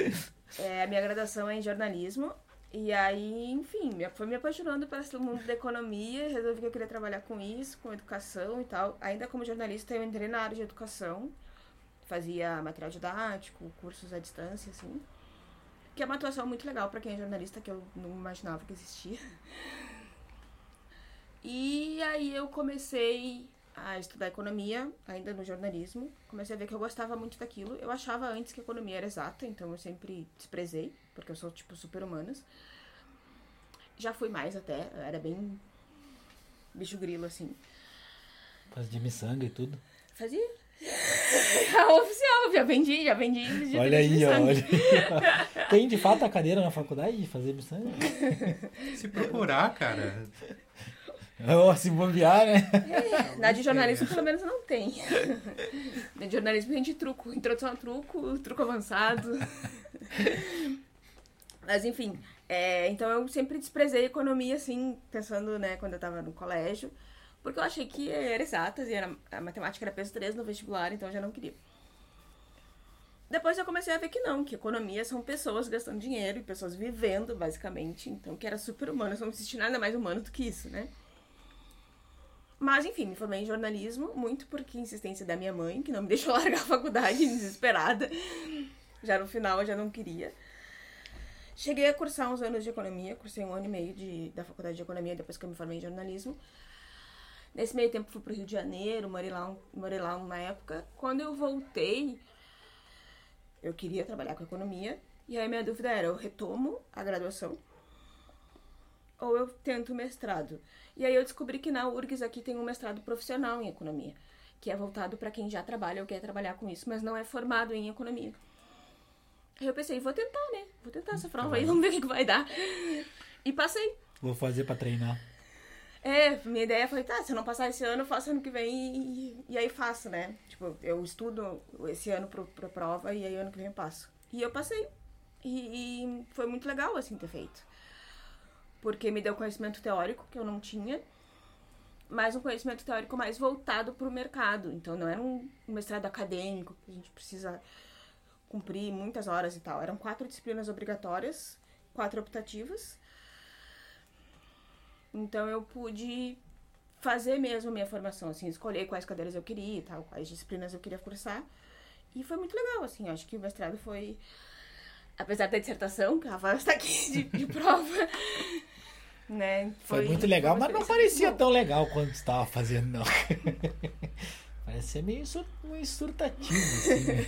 É, a minha graduação é em jornalismo. E aí, enfim, me- foi me apaixonando esse mundo da economia. Resolvi que eu queria trabalhar com isso, com educação e tal. Ainda como jornalista, eu entrei na área de educação. Fazia material didático, cursos à distância, assim. Que é uma atuação muito legal pra quem é jornalista, que eu não imaginava que existia. E aí eu comecei a estudar economia, ainda no jornalismo. Comecei a ver que eu gostava muito daquilo. Eu achava antes que economia era exata, então eu sempre desprezei, porque eu sou, tipo, super humanas. Já fui mais até, eu era bem bicho grilo, assim. Faz de miçanga e tudo. Fazia. A oficial, já vendi, já vendi. de Olha aí. Olha. Tem de fato a cadeira na faculdade de fazer miçanga? Se procurar, cara. Ou se bobear, né? Na de jornalismo, pelo menos, não tem. Na de jornalismo tem de truco. Introdução a truco, truco avançado. Mas, enfim. é, então, eu sempre desprezei economia, assim, pensando, né, quando eu tava no colégio. Porque eu achei que era exatas e era, a matemática era peso 3 no vestibular, então eu já não queria. Depois eu comecei a ver que não, que economia são pessoas gastando dinheiro e pessoas vivendo, basicamente. Então, que era super humano. Eu não me senti nada mais humano do que isso, né? Mas, enfim, me formei em jornalismo, muito porque insistência da minha mãe, que não me deixou largar a faculdade desesperada. Já no final eu já não queria. Cheguei a cursar uns anos de economia, cursei um ano e meio de, da faculdade de economia depois que eu me formei em jornalismo. Nesse meio tempo fui pro Rio de Janeiro, morei lá, morei lá uma época. Quando eu voltei, eu queria trabalhar com economia. E aí minha dúvida era, eu retomo a graduação ou eu tento mestrado. E aí eu descobri que na URGS aqui tem um mestrado profissional em economia, que é voltado para quem já trabalha ou quer trabalhar com isso, mas não é formado em economia. Aí eu pensei, vou tentar, né? Vou tentar essa prova aí, vamos ver o que, que vai dar. E passei. Vou fazer pra treinar. É, minha ideia foi, tá, se eu não passar esse ano, eu faço ano que vem e, e aí faço, né? Tipo, eu estudo esse ano pro, pra prova e aí ano que vem eu passo. E eu passei. E, e foi muito legal, assim, ter feito. Porque me deu conhecimento teórico que eu não tinha, mas um conhecimento teórico mais voltado para o mercado. Então, não era um mestrado acadêmico que a gente precisa cumprir muitas horas e tal. Eram quatro disciplinas obrigatórias, quatro optativas. Então, eu pude fazer mesmo minha formação, assim, escolher quais cadeiras eu queria e tal, quais disciplinas eu queria cursar. E foi muito legal, assim, acho que o mestrado foi, apesar da dissertação, que a Rafael está aqui de, de prova, né? Foi, muito legal, uma mas não parecia tão legal quando você estava fazendo, não. Parecia meio, sur meio surtativo, assim, né?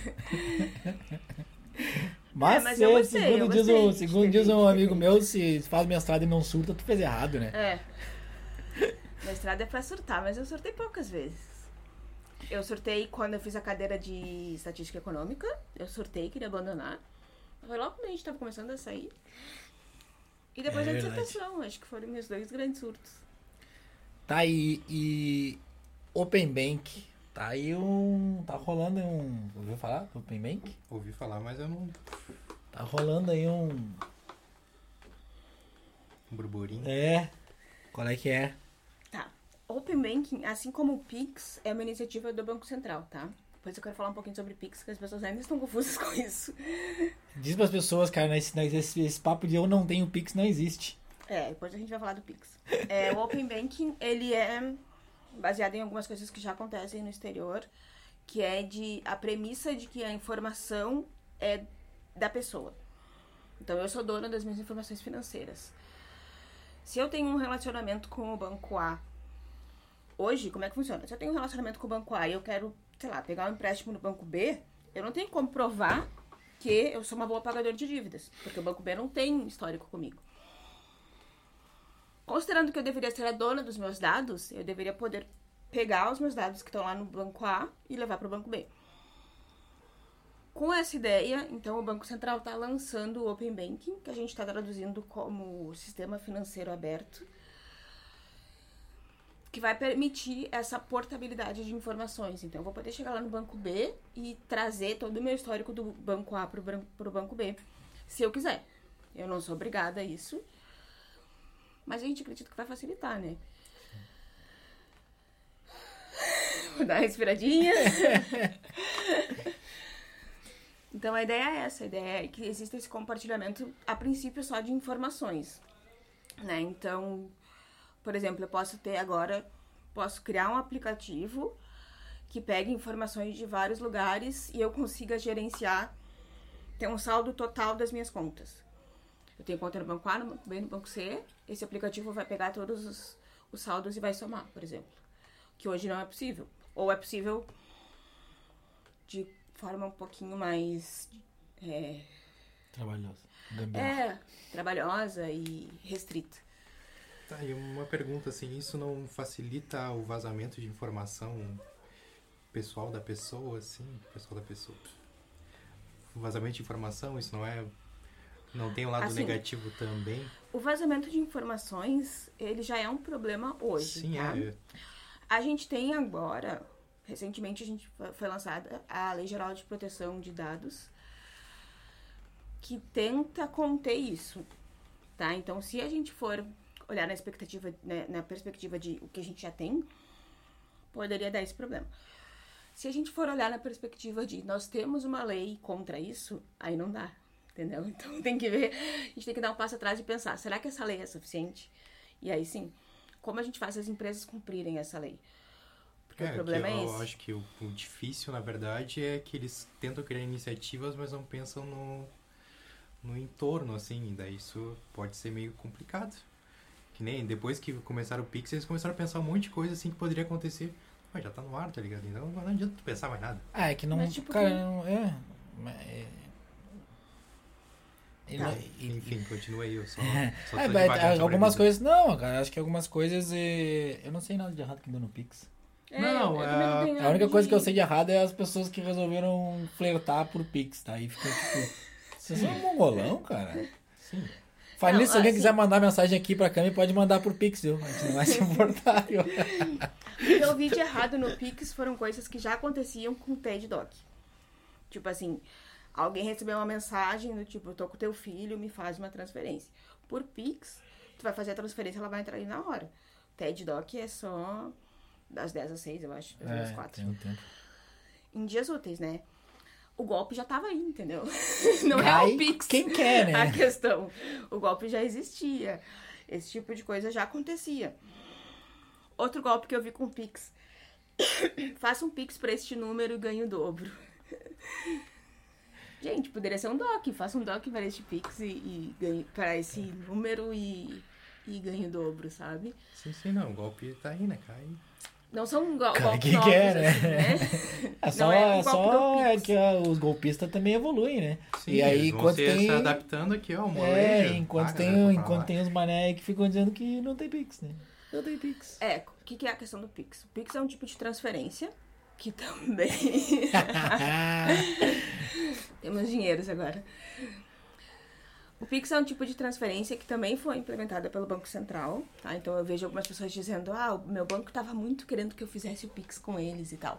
Mas, É, mas eu é, gostei, segundo, eu diz, um, segundo diz um amigo meu, se faz mestrado e não surta, tu fez errado, né? É. Mestrado é pra surtar, mas eu surtei poucas vezes. Eu surtei quando eu fiz a cadeira de estatística econômica. Eu surtei, queria abandonar. Foi logo quando a gente tava começando a sair. E depois É a dissertação. Acho que foram meus dois grandes surtos. Tá aí, e Open Bank, tá aí um, tá rolando um, ouviu falar do Open Bank? Ouvi falar, mas eu não. Tá rolando aí um, Um burburinho. é, qual é que é? Tá. Open Banking, assim como o Pix, é uma iniciativa do Banco Central, tá? Depois eu quero falar um pouquinho sobre Pix, que as pessoas ainda estão confusas com isso. Diz pras pessoas, cara, nesse, nesse, esse papo de eu não tenho Pix não existe. É, depois a gente vai falar do Pix. É, o Open Banking, ele é baseado em algumas coisas que já acontecem no exterior, que é de a premissa de que a informação é da pessoa. Então eu sou dona das minhas informações financeiras. Se eu tenho um relacionamento com o banco A, hoje, como é que funciona? Se eu tenho um relacionamento com o banco A e eu quero, sei lá, pegar um empréstimo no banco B, eu não tenho como provar que eu sou uma boa pagadora de dívidas, porque o banco B não tem histórico comigo. Considerando que eu deveria ser a dona dos meus dados, eu deveria poder pegar os meus dados que estão lá no banco A e levar para o banco B. Com essa ideia, então, o Banco Central está lançando o Open Banking, que a gente está traduzindo como Sistema Financeiro Aberto, que vai permitir essa portabilidade de informações. Então, eu vou poder chegar lá no banco B e trazer todo o meu histórico do banco A para o banco B, se eu quiser. Eu não sou obrigada a isso, mas a gente acredita que vai facilitar, né? Vou dar uma respiradinha. então a ideia é essa, a ideia é que exista esse compartilhamento, a princípio, só de informações. Né? Então, por exemplo, eu posso ter agora, posso criar um aplicativo que pegue informações de vários lugares e eu consiga gerenciar, ter um saldo total das minhas contas. Eu tenho conta no banco A, no banco B, no banco C. Esse aplicativo vai pegar todos os, os saldos e vai somar, por exemplo. Que hoje não é possível. Ou é possível de forma um pouquinho mais é, Trabalhoso. Gambiarra. é, trabalhosa e restrita. Tá, e uma pergunta assim, isso não facilita o vazamento de informação pessoal da pessoa, assim, pessoal da pessoa? O vazamento de informação, isso não é. Não tem um lado Assim, negativo também? O vazamento de informações, ele já é um problema hoje, Sim, tá? é. A gente tem agora, recentemente a gente foi- lançada a Lei Geral de Proteção de Dados, que tenta conter isso, tá? Então, se a gente for olhar na expectativa, né, na perspectiva de o que a gente já tem, poderia dar esse problema. Se a gente for olhar na perspectiva de nós temos uma lei contra isso, aí não dá, entendeu? Então tem que ver, a gente tem que dar um passo atrás e pensar, será que essa lei é suficiente? E aí sim, como a gente faz as empresas cumprirem essa lei? Porque É, o problema que é eu esse. acho que o, o difícil, na verdade, é que eles tentam criar iniciativas, mas não pensam no, no entorno, assim, e daí isso pode ser meio complicado. Que nem depois que começaram o Pix, eles começaram a pensar um monte de coisa assim que poderia acontecer. Mas já tá no ar, tá ligado? Então não adianta tu pensar mais nada. Ah, é que não. Mas, tipo, cara, que- não. É. é- Tá, não- e- enfim, continua aí, eu só, É, só é, mas a algumas coisas. Não, cara, acho que algumas coisas. é, Eu não sei nada de errado que deu no Pix. É, Não, eu é- também não tenho A única coisa que eu sei de errado é as pessoas que resolveram flertar por Pix, tá? Aí ficou tipo. Vocês são um mongolão, cara? Sim. Nisso, se alguém assim- quiser mandar mensagem aqui pra câmera, pode mandar por Pix, viu? A gente não vai se importar, viu? O que eu vi de errado no Pix foram coisas que já aconteciam com o TED Doc. Tipo assim, Alguém recebeu uma mensagem do tipo, eu tô com teu filho, me faz uma transferência. Por Pix, tu vai fazer a transferência, ela vai entrar ali na hora. TED Doc é só das 10 às 6, eu acho, das 10 às É, 4. tem um tempo. Em dias úteis, né? O golpe já tava aí, entendeu? Não é Aí, o Pix Quem quer, né? a questão. O golpe já existia. Esse tipo de coisa já acontecia. Outro golpe que eu vi com o Pix. Faça um Pix pra este número e ganhe o dobro. Gente, poderia ser um DOC. Faça um DOC para este Pix e, e ganhe para esse número e, e ganhe o dobro, sabe? Sim, sim, não. O golpe tá aí, né? Cai. Não são go Cara, golpes novos, quer, né? assim, né? É só, Não é um é golpe só do é que ó, os golpistas também evoluem, né? Sim, e aí, eles vão enquanto se, tem. se adaptando aqui, ó, o É, molejo. enquanto, Ah, tem, enquanto tem os mané que ficam dizendo que não tem Pix, né? Não tem Pix. É, o que, que é a questão do Pix? O Pix é um tipo de transferência que também. Temos dinheiros agora. O Pix é um tipo de transferência que também foi implementada pelo Banco Central, tá? Então eu vejo algumas pessoas dizendo: ah, o meu banco estava muito querendo que eu fizesse o Pix com eles e tal.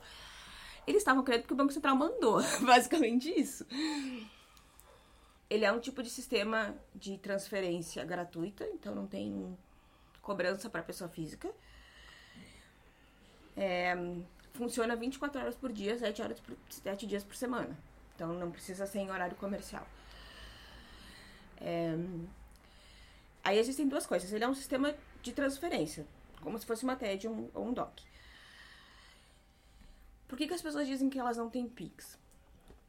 Eles estavam querendo porque o Banco Central mandou, basicamente isso. Ele é um tipo de sistema de transferência gratuita, então não tem cobrança para pessoa física. É, funciona 24 horas por dia, 7, horas por, 7 dias por semana. Então não precisa ser em horário comercial. É, aí existem duas coisas. Ele é um sistema de transferência, como se fosse uma TED ou um, um DOC. Por que, que as pessoas dizem que elas não têm Pix?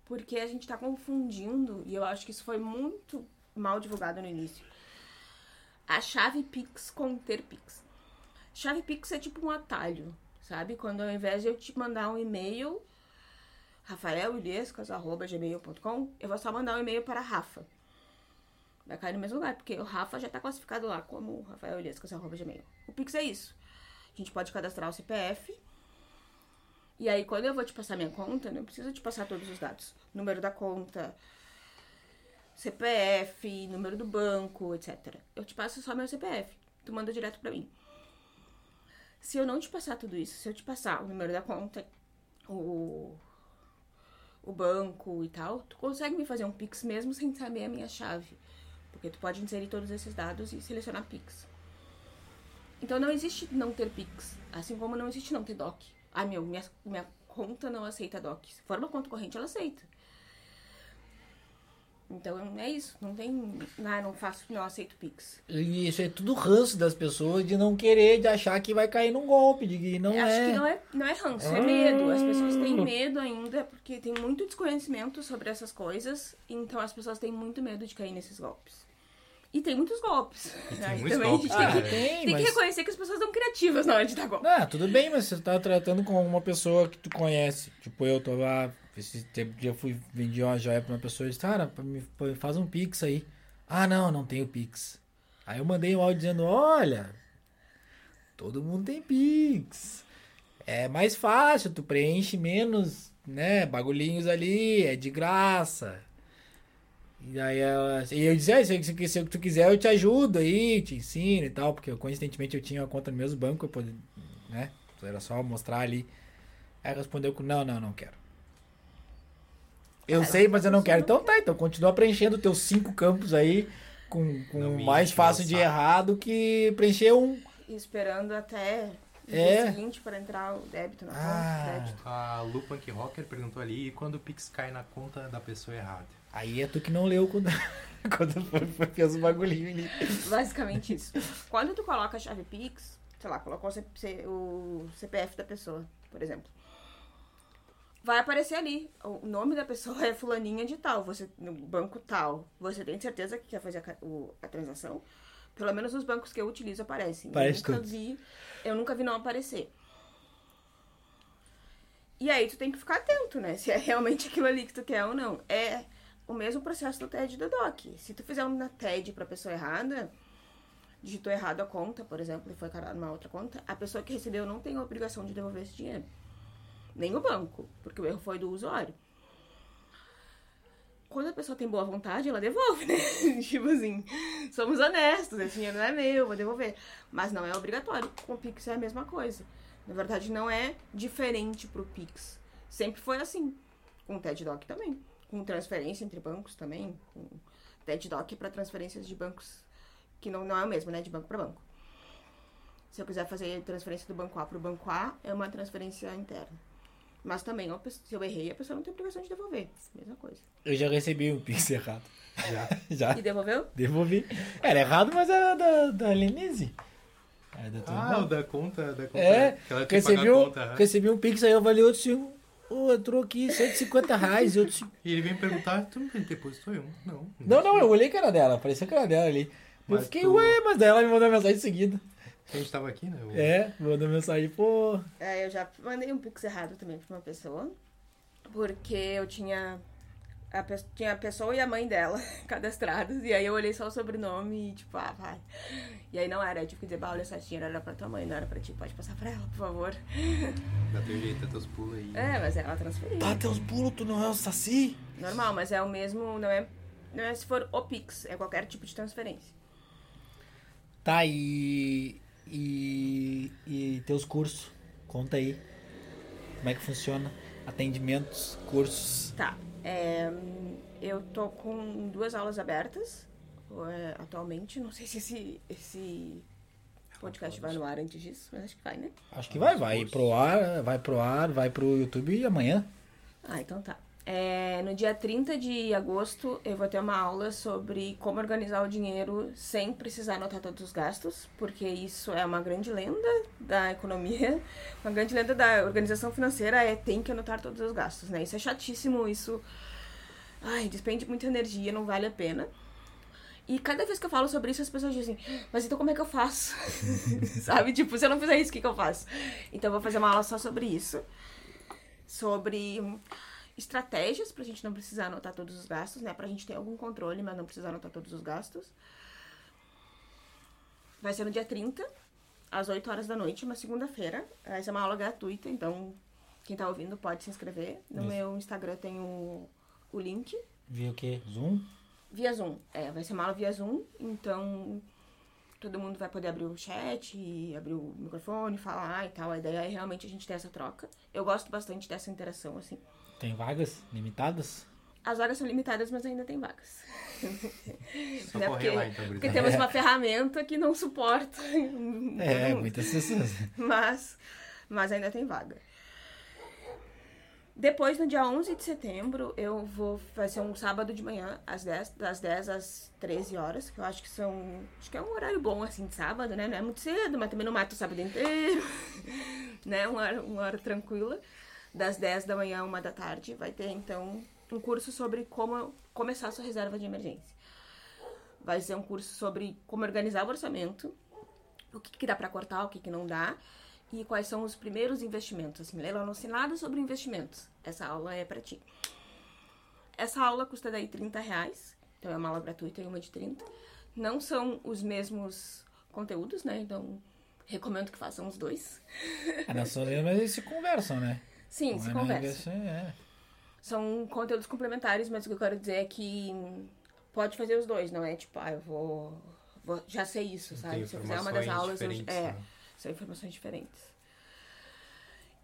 Porque a gente tá confundindo, e eu acho que isso foi muito mal divulgado no início, a chave Pix com ter Pix. Chave Pix é tipo um atalho, sabe? Quando ao invés de eu te mandar um e-mail, rafaelilescas.gmail.com, eu vou só mandar um e-mail para Rafa. Vai cair no mesmo lugar, porque o Rafa já tá classificado lá como rafaelilescas.gmail. O Pix é isso. A gente pode cadastrar o CPF. E aí, quando eu vou te passar minha conta, não preciso te passar todos os dados. Número da conta, CPF, número do banco, etc. Eu te passo só meu CPF. Tu manda direto pra mim. Se eu não te passar tudo isso, se eu te passar o número da conta, o, o banco e tal, tu consegue me fazer um Pix mesmo sem saber a minha chave. Porque tu pode inserir todos esses dados e selecionar Pix. Então não existe não ter Pix. Assim como não existe não ter DOC. Ah, meu, minha, minha conta não aceita DOC. Se for uma conta corrente, ela aceita. Então é isso. Não tem. Ah, não faço, não aceito Pix. E isso é tudo ranço das pessoas de não querer, de achar que vai cair num golpe, de que não Acho é. que não é, não é ranço, é Ah. medo. As pessoas têm medo ainda porque tem muito desconhecimento sobre essas coisas. Então as pessoas têm muito medo de cair nesses golpes. E tem muitos golpes. E tem muitos também golpes, a gente tem, Ah, que, tem, tem mas... que reconhecer que as pessoas são criativas na hora de dar golpe. Ah, tudo bem, mas você tá tratando com uma pessoa que tu conhece. Tipo, eu tô lá, esse tempo dia eu fui vendi uma joia pra uma pessoa e disse, cara, faz um Pix aí. Ah, não, não tenho Pix. Aí eu mandei um áudio dizendo, olha, todo mundo tem Pix. É mais fácil, tu preenche menos, né, bagulhinhos ali, é de graça. E aí ela, e eu disse, ah, se, se, se tu quiser eu te ajudo aí, te ensino e tal, porque eu, coincidentemente eu tinha uma conta no mesmo banco, eu podia, né, era só mostrar ali. Aí respondeu com, não, não, não quero. Eu sei, mas eu não quero. Então tá, então continua preenchendo teus cinco campos aí, com, com mais fácil de errar do que preencher um. E esperando até o É. dia seguinte para entrar o débito na conta, Ah. crédito. A Lu Punk Rocker perguntou ali, e quando o Pix cai na conta da pessoa errada? Aí é tu que não leu quando, quando foi- foi- fez o bagulhinho ali. Basicamente isso. Quando tu coloca a chave Pix, sei lá, colocou o CPF da pessoa, por exemplo. Vai aparecer ali. O nome da pessoa é fulaninha de tal, você no banco tal. Você tem certeza que quer fazer a, o- a transação? Pelo menos os bancos que eu utilizo aparecem. Aparece eu nunca todos. vi, eu nunca vi não aparecer. E aí tu tem que ficar atento, né? Se é realmente aquilo ali que tu quer ou não. É o mesmo processo do TED e do DOC. Se tu fizer uma TED pra pessoa errada, digitou errado a conta, por exemplo, e foi carregado numa outra conta, a pessoa que recebeu não tem a obrigação de devolver esse dinheiro. Nem o banco, porque o erro foi do usuário. Quando a pessoa tem boa vontade, ela devolve, né? tipo assim, somos honestos, esse dinheiro não é meu, vou devolver. Mas não é obrigatório. Com o Pix é a mesma coisa. Na verdade, não é diferente pro Pix. Sempre foi assim. Com o TED Doc também. com transferência entre bancos também, com TED-Doc para transferências de bancos que não, não é o mesmo, né? De banco para banco. Se eu quiser fazer transferência do banco A para o banco A, é uma transferência interna. Mas também, se eu errei, a pessoa não tem obrigação de devolver. Mesma coisa. Eu já recebi um pix errado. Já. Já. E devolveu? Devolvi. Era errado, mas era da, da Lenise. Era da tua Ah, o da conta, da conta. É, que ela tem que pagar recebi a um, conta. recebi um pix aí, eu avaliei outro assim, ô, entrou aqui 150 reais. Eu disse, E ele vem perguntar, tu não depositou eu? Não. não, não, eu olhei que era dela, parecia que era dela ali. Eu Mas fiquei, tu- ué, mas daí ela me mandou mensagem em seguida. A gente tava aqui, né? O- É, mandou mensagem, pô, É, eu já mandei um pix errado também pra uma pessoa. Porque eu tinha a, pe- tinha a pessoa e a mãe dela cadastrados. E aí eu olhei só o sobrenome e tipo, ah, vai. E aí não era, eu tive que dizer, bah, olha essa dinheiro era pra tua mãe, não era pra ti, pode passar pra ela, por favor. Dá teu jeito, dá teus pulos aí. É, mas ela transferiu. tá teus pulos, tu não é o Saci? Normal, mas é o mesmo, não é, não é se for o Pix, é qualquer tipo de transferência. Tá, e, e, e teus cursos, conta aí, como é que funciona? Atendimentos, cursos. Tá, é, eu tô com duas aulas abertas é, atualmente, não sei se esse, esse podcast vai no ar antes disso, mas acho que vai, né? Acho que vai, vai pro ar, vai pro ar, vai pro YouTube amanhã. Ah, então tá. É, no dia 30 de agosto, eu vou ter uma aula sobre como organizar o dinheiro sem precisar anotar todos os gastos, porque isso é uma grande lenda da economia, uma grande lenda da organização financeira é tem que anotar todos os gastos, né? Isso é chatíssimo, isso ai, despende muita energia, não vale a pena. E cada vez que eu falo sobre isso, as pessoas dizem, mas então como é que eu faço? Sabe? Tipo, se eu não fizer isso, o que, que eu faço? Então eu vou fazer uma aula só sobre isso. Sobre estratégias pra gente não precisar anotar todos os gastos, né? Pra gente ter algum controle, mas não precisar anotar todos os gastos. Vai ser no dia 30, às 8 horas da noite, uma segunda-feira. Vai ser uma aula gratuita, então quem tá ouvindo pode se inscrever. No Isso. meu Instagram tem o, o link. Viu o quê? Zoom? Via Zoom. É, vai ser uma aula via Zoom, então todo mundo vai poder abrir o chat, abrir o microfone, falar e tal. A ideia é realmente a gente ter essa troca. Eu gosto bastante dessa interação, assim. Tem vagas limitadas? As vagas são limitadas, mas ainda tem vagas. Só Né, porque, lá, então, porque temos uma ferramenta que não suporta. É, mundo. muitas pessoas. Mas, mas ainda tem vaga. Depois, no dia 11 de setembro, eu vou fazer um sábado de manhã, às 10, das 10 às 13 horas, que eu acho que são. Acho que é um horário bom, assim, de sábado, né? Não é muito cedo, mas também não mata o sábado inteiro. né? Uma hora, uma hora tranquila. Das 10 da manhã a 1 da tarde, vai ter, então, um curso sobre como começar a sua reserva de emergência. Vai ser um curso sobre como organizar o orçamento, o que, que dá pra cortar, o que, que não dá, e quais são os primeiros investimentos. Assim, Leila, não sei nada sobre investimentos. Essa aula é pra ti. Essa aula custa daí 30 reais, então é uma aula gratuita e uma de 30. Não são os mesmos conteúdos, né? Então, recomendo que façam os dois. Ah, não são eles, mas eles se conversam, né? Sim, Não se é conversa. é. São conteúdos complementares, mas o que eu quero dizer é que pode fazer os dois, não é tipo, ah, eu vou. vou- já sei isso, sabe? Se eu fizer uma das aulas, eu, é, né? são informações diferentes.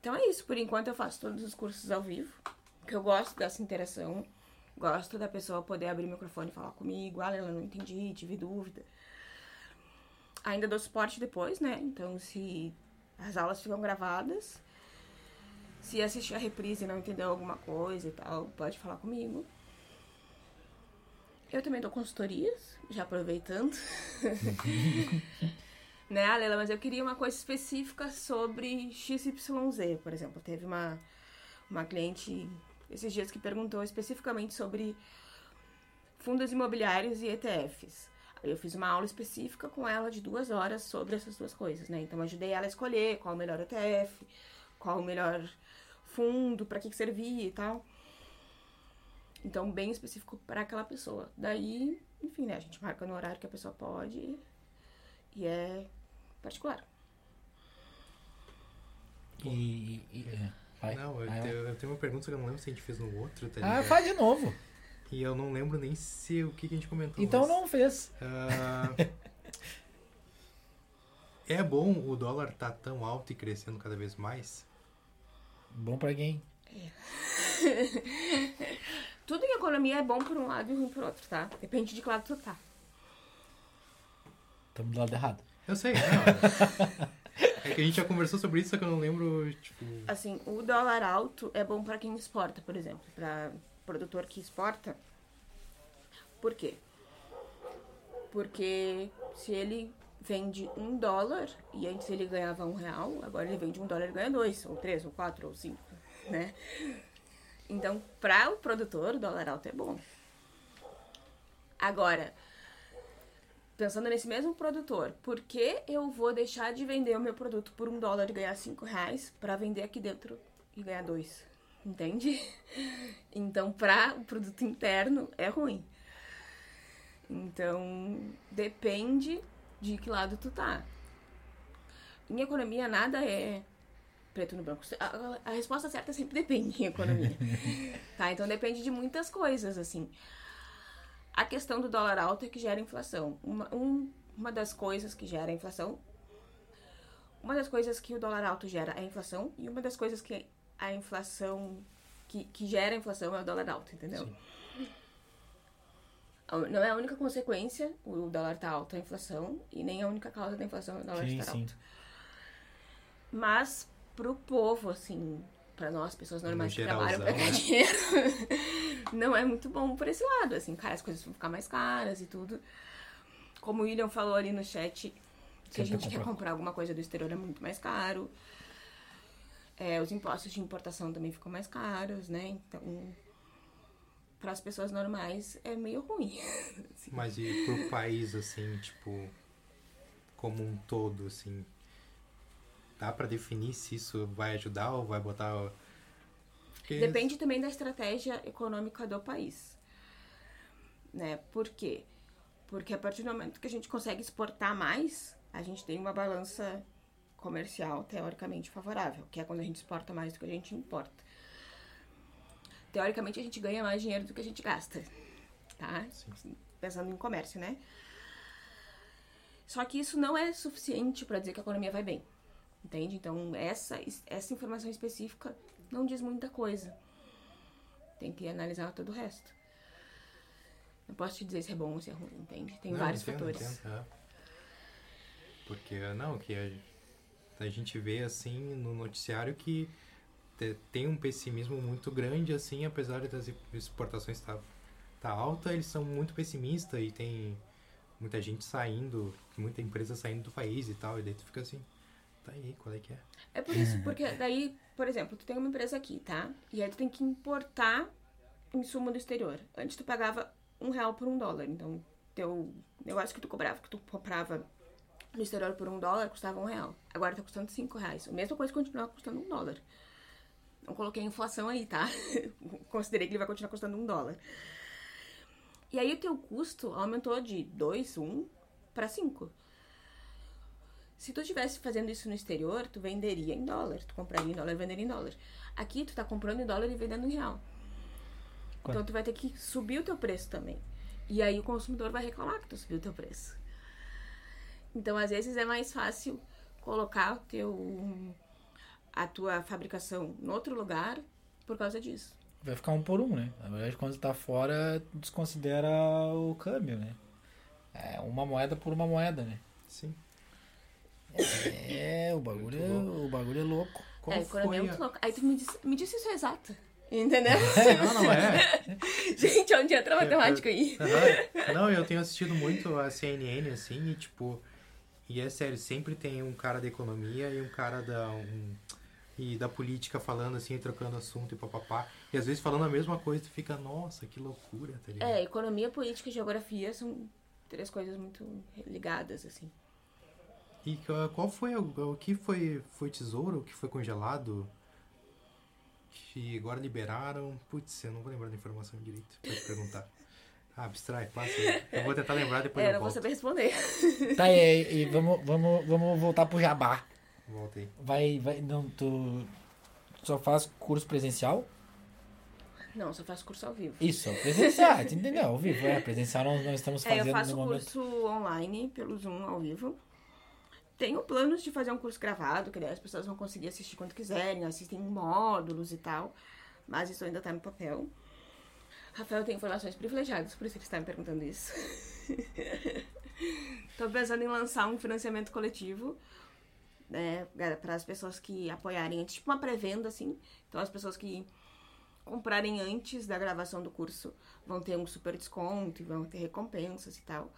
Então é isso, por enquanto eu faço todos os cursos ao vivo, que eu gosto dessa interação, gosto da pessoa poder abrir o microfone e falar comigo, ah, eu não entendi, tive dúvida. Ainda dou suporte depois, né? Então se as aulas ficam gravadas, se assistir a reprise e não entendeu alguma coisa e tal, pode falar comigo. Eu também dou consultorias, já aproveitando. né, Leila, mas eu queria uma coisa específica sobre XYZ, por exemplo. Teve uma, uma cliente esses dias que perguntou especificamente sobre fundos imobiliários e ETFs. Eu fiz uma aula específica com ela de duas horas sobre essas duas coisas, né? Então ajudei ela a escolher qual o melhor ETF, qual o melhor fundo, para que, que servia e tal. Então, bem específico para aquela pessoa. Daí, enfim, né? A gente marca no horário que a pessoa pode e é particular. E. e é. Vai. Não, eu, vai, eu tenho uma pergunta que eu não lembro se a gente fez no outro, tá Ah, faz de novo. E eu não lembro nem se o que, que a gente comentou. Então mas, não fez. ah, é bom o dólar tá tão alto e crescendo cada vez mais? Bom pra quem? Tudo em economia é bom por um lado e ruim por outro, tá? Depende de que lado tu tá. Estamos do lado errado. Eu sei, não. é que a gente já conversou sobre isso, só que eu não lembro, tipo. Assim, o dólar alto é bom pra quem exporta, por exemplo. Pra produtor que exporta. Por quê? Porque se ele vende um dólar e antes ele ganhava um real, agora ele vende um dólar e ganha dois, ou três, ou quatro, ou cinco, né? Então, para o produtor, o dólar alto é bom. Agora, pensando nesse mesmo produtor, por que eu vou deixar de vender o meu produto por um dólar e ganhar cinco reais para vender aqui dentro e ganhar dois? Entende? Então, para o produto interno é ruim. Então, depende de que lado tu tá. Em economia, nada é preto no branco. A, a- resposta certa sempre depende em economia. tá? Então, depende de muitas coisas, assim. A questão do dólar alto é que gera inflação. Uma, um- uma das coisas que gera inflação. Uma das coisas que o dólar alto gera é a inflação. E uma das coisas que a inflação. que, que gera a inflação é o dólar alto, entendeu? Não é a única consequência o dólar tá alto a inflação. E nem a única causa da inflação é o dólar Sim, estar sim. alto. Mas pro povo, assim, pra nós, pessoas normais que trabalham pra geralzão, ganhar né? dinheiro, não é muito bom por esse lado, assim, cara, as coisas vão ficar mais caras e tudo. Como o William falou ali no chat, se a gente quer comprar. comprar alguma coisa do exterior é muito mais caro. É, os impostos de importação também ficam mais caros, né? Então, para as pessoas normais é meio ruim. assim. Mas e pro país, assim, tipo, como um todo, assim, dá pra definir se isso vai ajudar ou vai botar. Porque Depende também da estratégia econômica do país. Né? Por quê? Porque a partir do momento que a gente consegue exportar mais, a gente tem uma balança comercial teoricamente favorável, que é quando a gente exporta mais do que a gente importa. Teoricamente a gente ganha mais dinheiro do que a gente gasta, tá? Pensando em comércio, né? Só que isso não é suficiente para dizer que a economia vai bem. Entende? Então, essa, essa informação específica não diz muita coisa. Tem que analisar todo o resto. Não posso te dizer se é bom ou se é ruim, entende? Tem Não, vários entendo, fatores. entendo, é. Porque, não, que a, a gente vê, assim, no noticiário que tem um pessimismo muito grande, assim, apesar das exportações estar tá alta, eles são muito pessimistas e tem muita gente saindo, muita empresa saindo do país e tal, e daí tu fica assim, tá aí, qual é que é? É por isso, porque daí, por exemplo, tu tem uma empresa aqui, tá? E aí tu tem que importar insumo do exterior. Antes tu pagava um real por um dólar. Então, teu negócio que tu cobrava, que tu comprava no exterior por um dólar, custava um real. Agora tá custando cinco reais. A mesma coisa continua custando um dólar. Não coloquei inflação aí, tá? Considerei que ele vai continuar custando um dólar. E aí o teu custo aumentou de 2, 1 para 5. Se tu estivesse fazendo isso no exterior, tu venderia em dólar. Tu compraria em dólar e venderia em dólar. Aqui tu tá comprando em dólar e vendendo em real. Então tu vai ter que subir o teu preço também. E aí o consumidor vai reclamar que tu subiu o teu preço. Então às vezes é mais fácil colocar o teu a tua fabricação em outro lugar por causa disso. Vai ficar um por um, né? Na verdade, quando tá fora, desconsidera o câmbio, né? É uma moeda por uma moeda, né? Sim. É, o bagulho, é, o bagulho é louco. Qual é, é foi muito a... louca. Aí tu me disse, me disse isso exato. Entendeu? Não, não é. Gente, onde entra a matemática aí? Não, eu tenho assistido muito a CNN, assim, e tipo. E é sério, sempre tem um cara da economia e um cara da. Um, e da política falando assim, trocando assunto e papapá. E às vezes falando a mesma coisa, tu fica, nossa, que loucura, tá ligado? É, economia, política e geografia são três coisas muito ligadas, assim. E qual foi o, o que foi, foi tesouro, o que foi congelado? Que agora liberaram. Putz, eu não vou lembrar da informação direito. Pode perguntar. Ah, abstrai, passa aí. Eu vou tentar lembrar depois É, eu não vou volto. saber responder. Tá, e, e vamos, vamos, vamos voltar pro jabá. Voltei. Vai, vai, não, tu só faz curso presencial? Não, só faço curso ao vivo. Isso, presencial, entendeu? Ao vivo, é, presencial nós não estamos É, fazendo eu faço no momento. curso online pelo Zoom ao vivo. Tenho planos de fazer um curso gravado, que daí as pessoas vão conseguir assistir quando quiserem, assistem em módulos e tal. Mas isso ainda tá no papel. Rafael tem informações privilegiadas, por isso ele está me perguntando isso. Estou pensando em lançar um financiamento coletivo né, para as pessoas que apoiarem, tipo uma pré-venda, assim. Então, as pessoas que comprarem antes da gravação do curso vão ter um super desconto e vão ter recompensas e tal.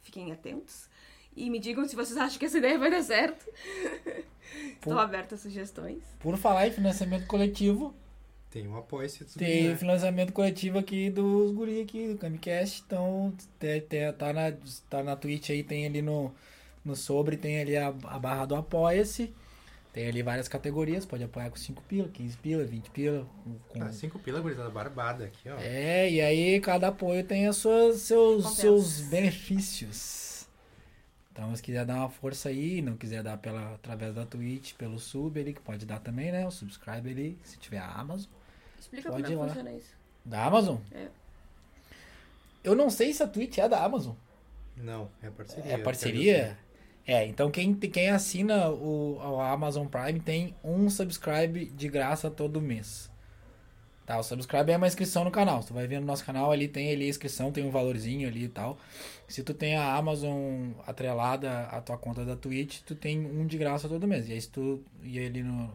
Fiquem atentos. E me digam se vocês acham que essa ideia vai dar certo. Estou Por- aberta a sugestões. Por falar em financiamento coletivo, Tem um apoio se tu tem financiamento coletivo aqui dos guri aqui do Camicast. Então, te- tá, na, tá na Twitch aí, tem ali no, no sobre, tem ali a, a barra do Apoia-se. Tem ali várias categorias, pode apoiar com 5 pila, 15 pila, 20 pila. Com, Ah, cinco pila, gurizada, barbada aqui, ó. É, e aí cada apoio tem as suas, seus, seus benefícios. Então, se quiser dar uma força aí, não quiser dar pela, através da Twitch, pelo sub ali, que pode dar também, né? O subscribe ali, se tiver a Amazon. Explica Pode como é funciona isso. Da Amazon? É. Eu não sei se a Twitch é da Amazon. Não, é parceria. É parceria? É, então quem, quem assina o, o Amazon Prime tem um subscribe de graça todo mês. Tá, o subscribe é uma inscrição no canal. Tu vai ver no nosso canal ali, tem ali a inscrição, tem um valorzinho ali e tal. Se tu tem a Amazon atrelada à tua conta da Twitch, tu tem um de graça todo mês. E aí se tu ir ali no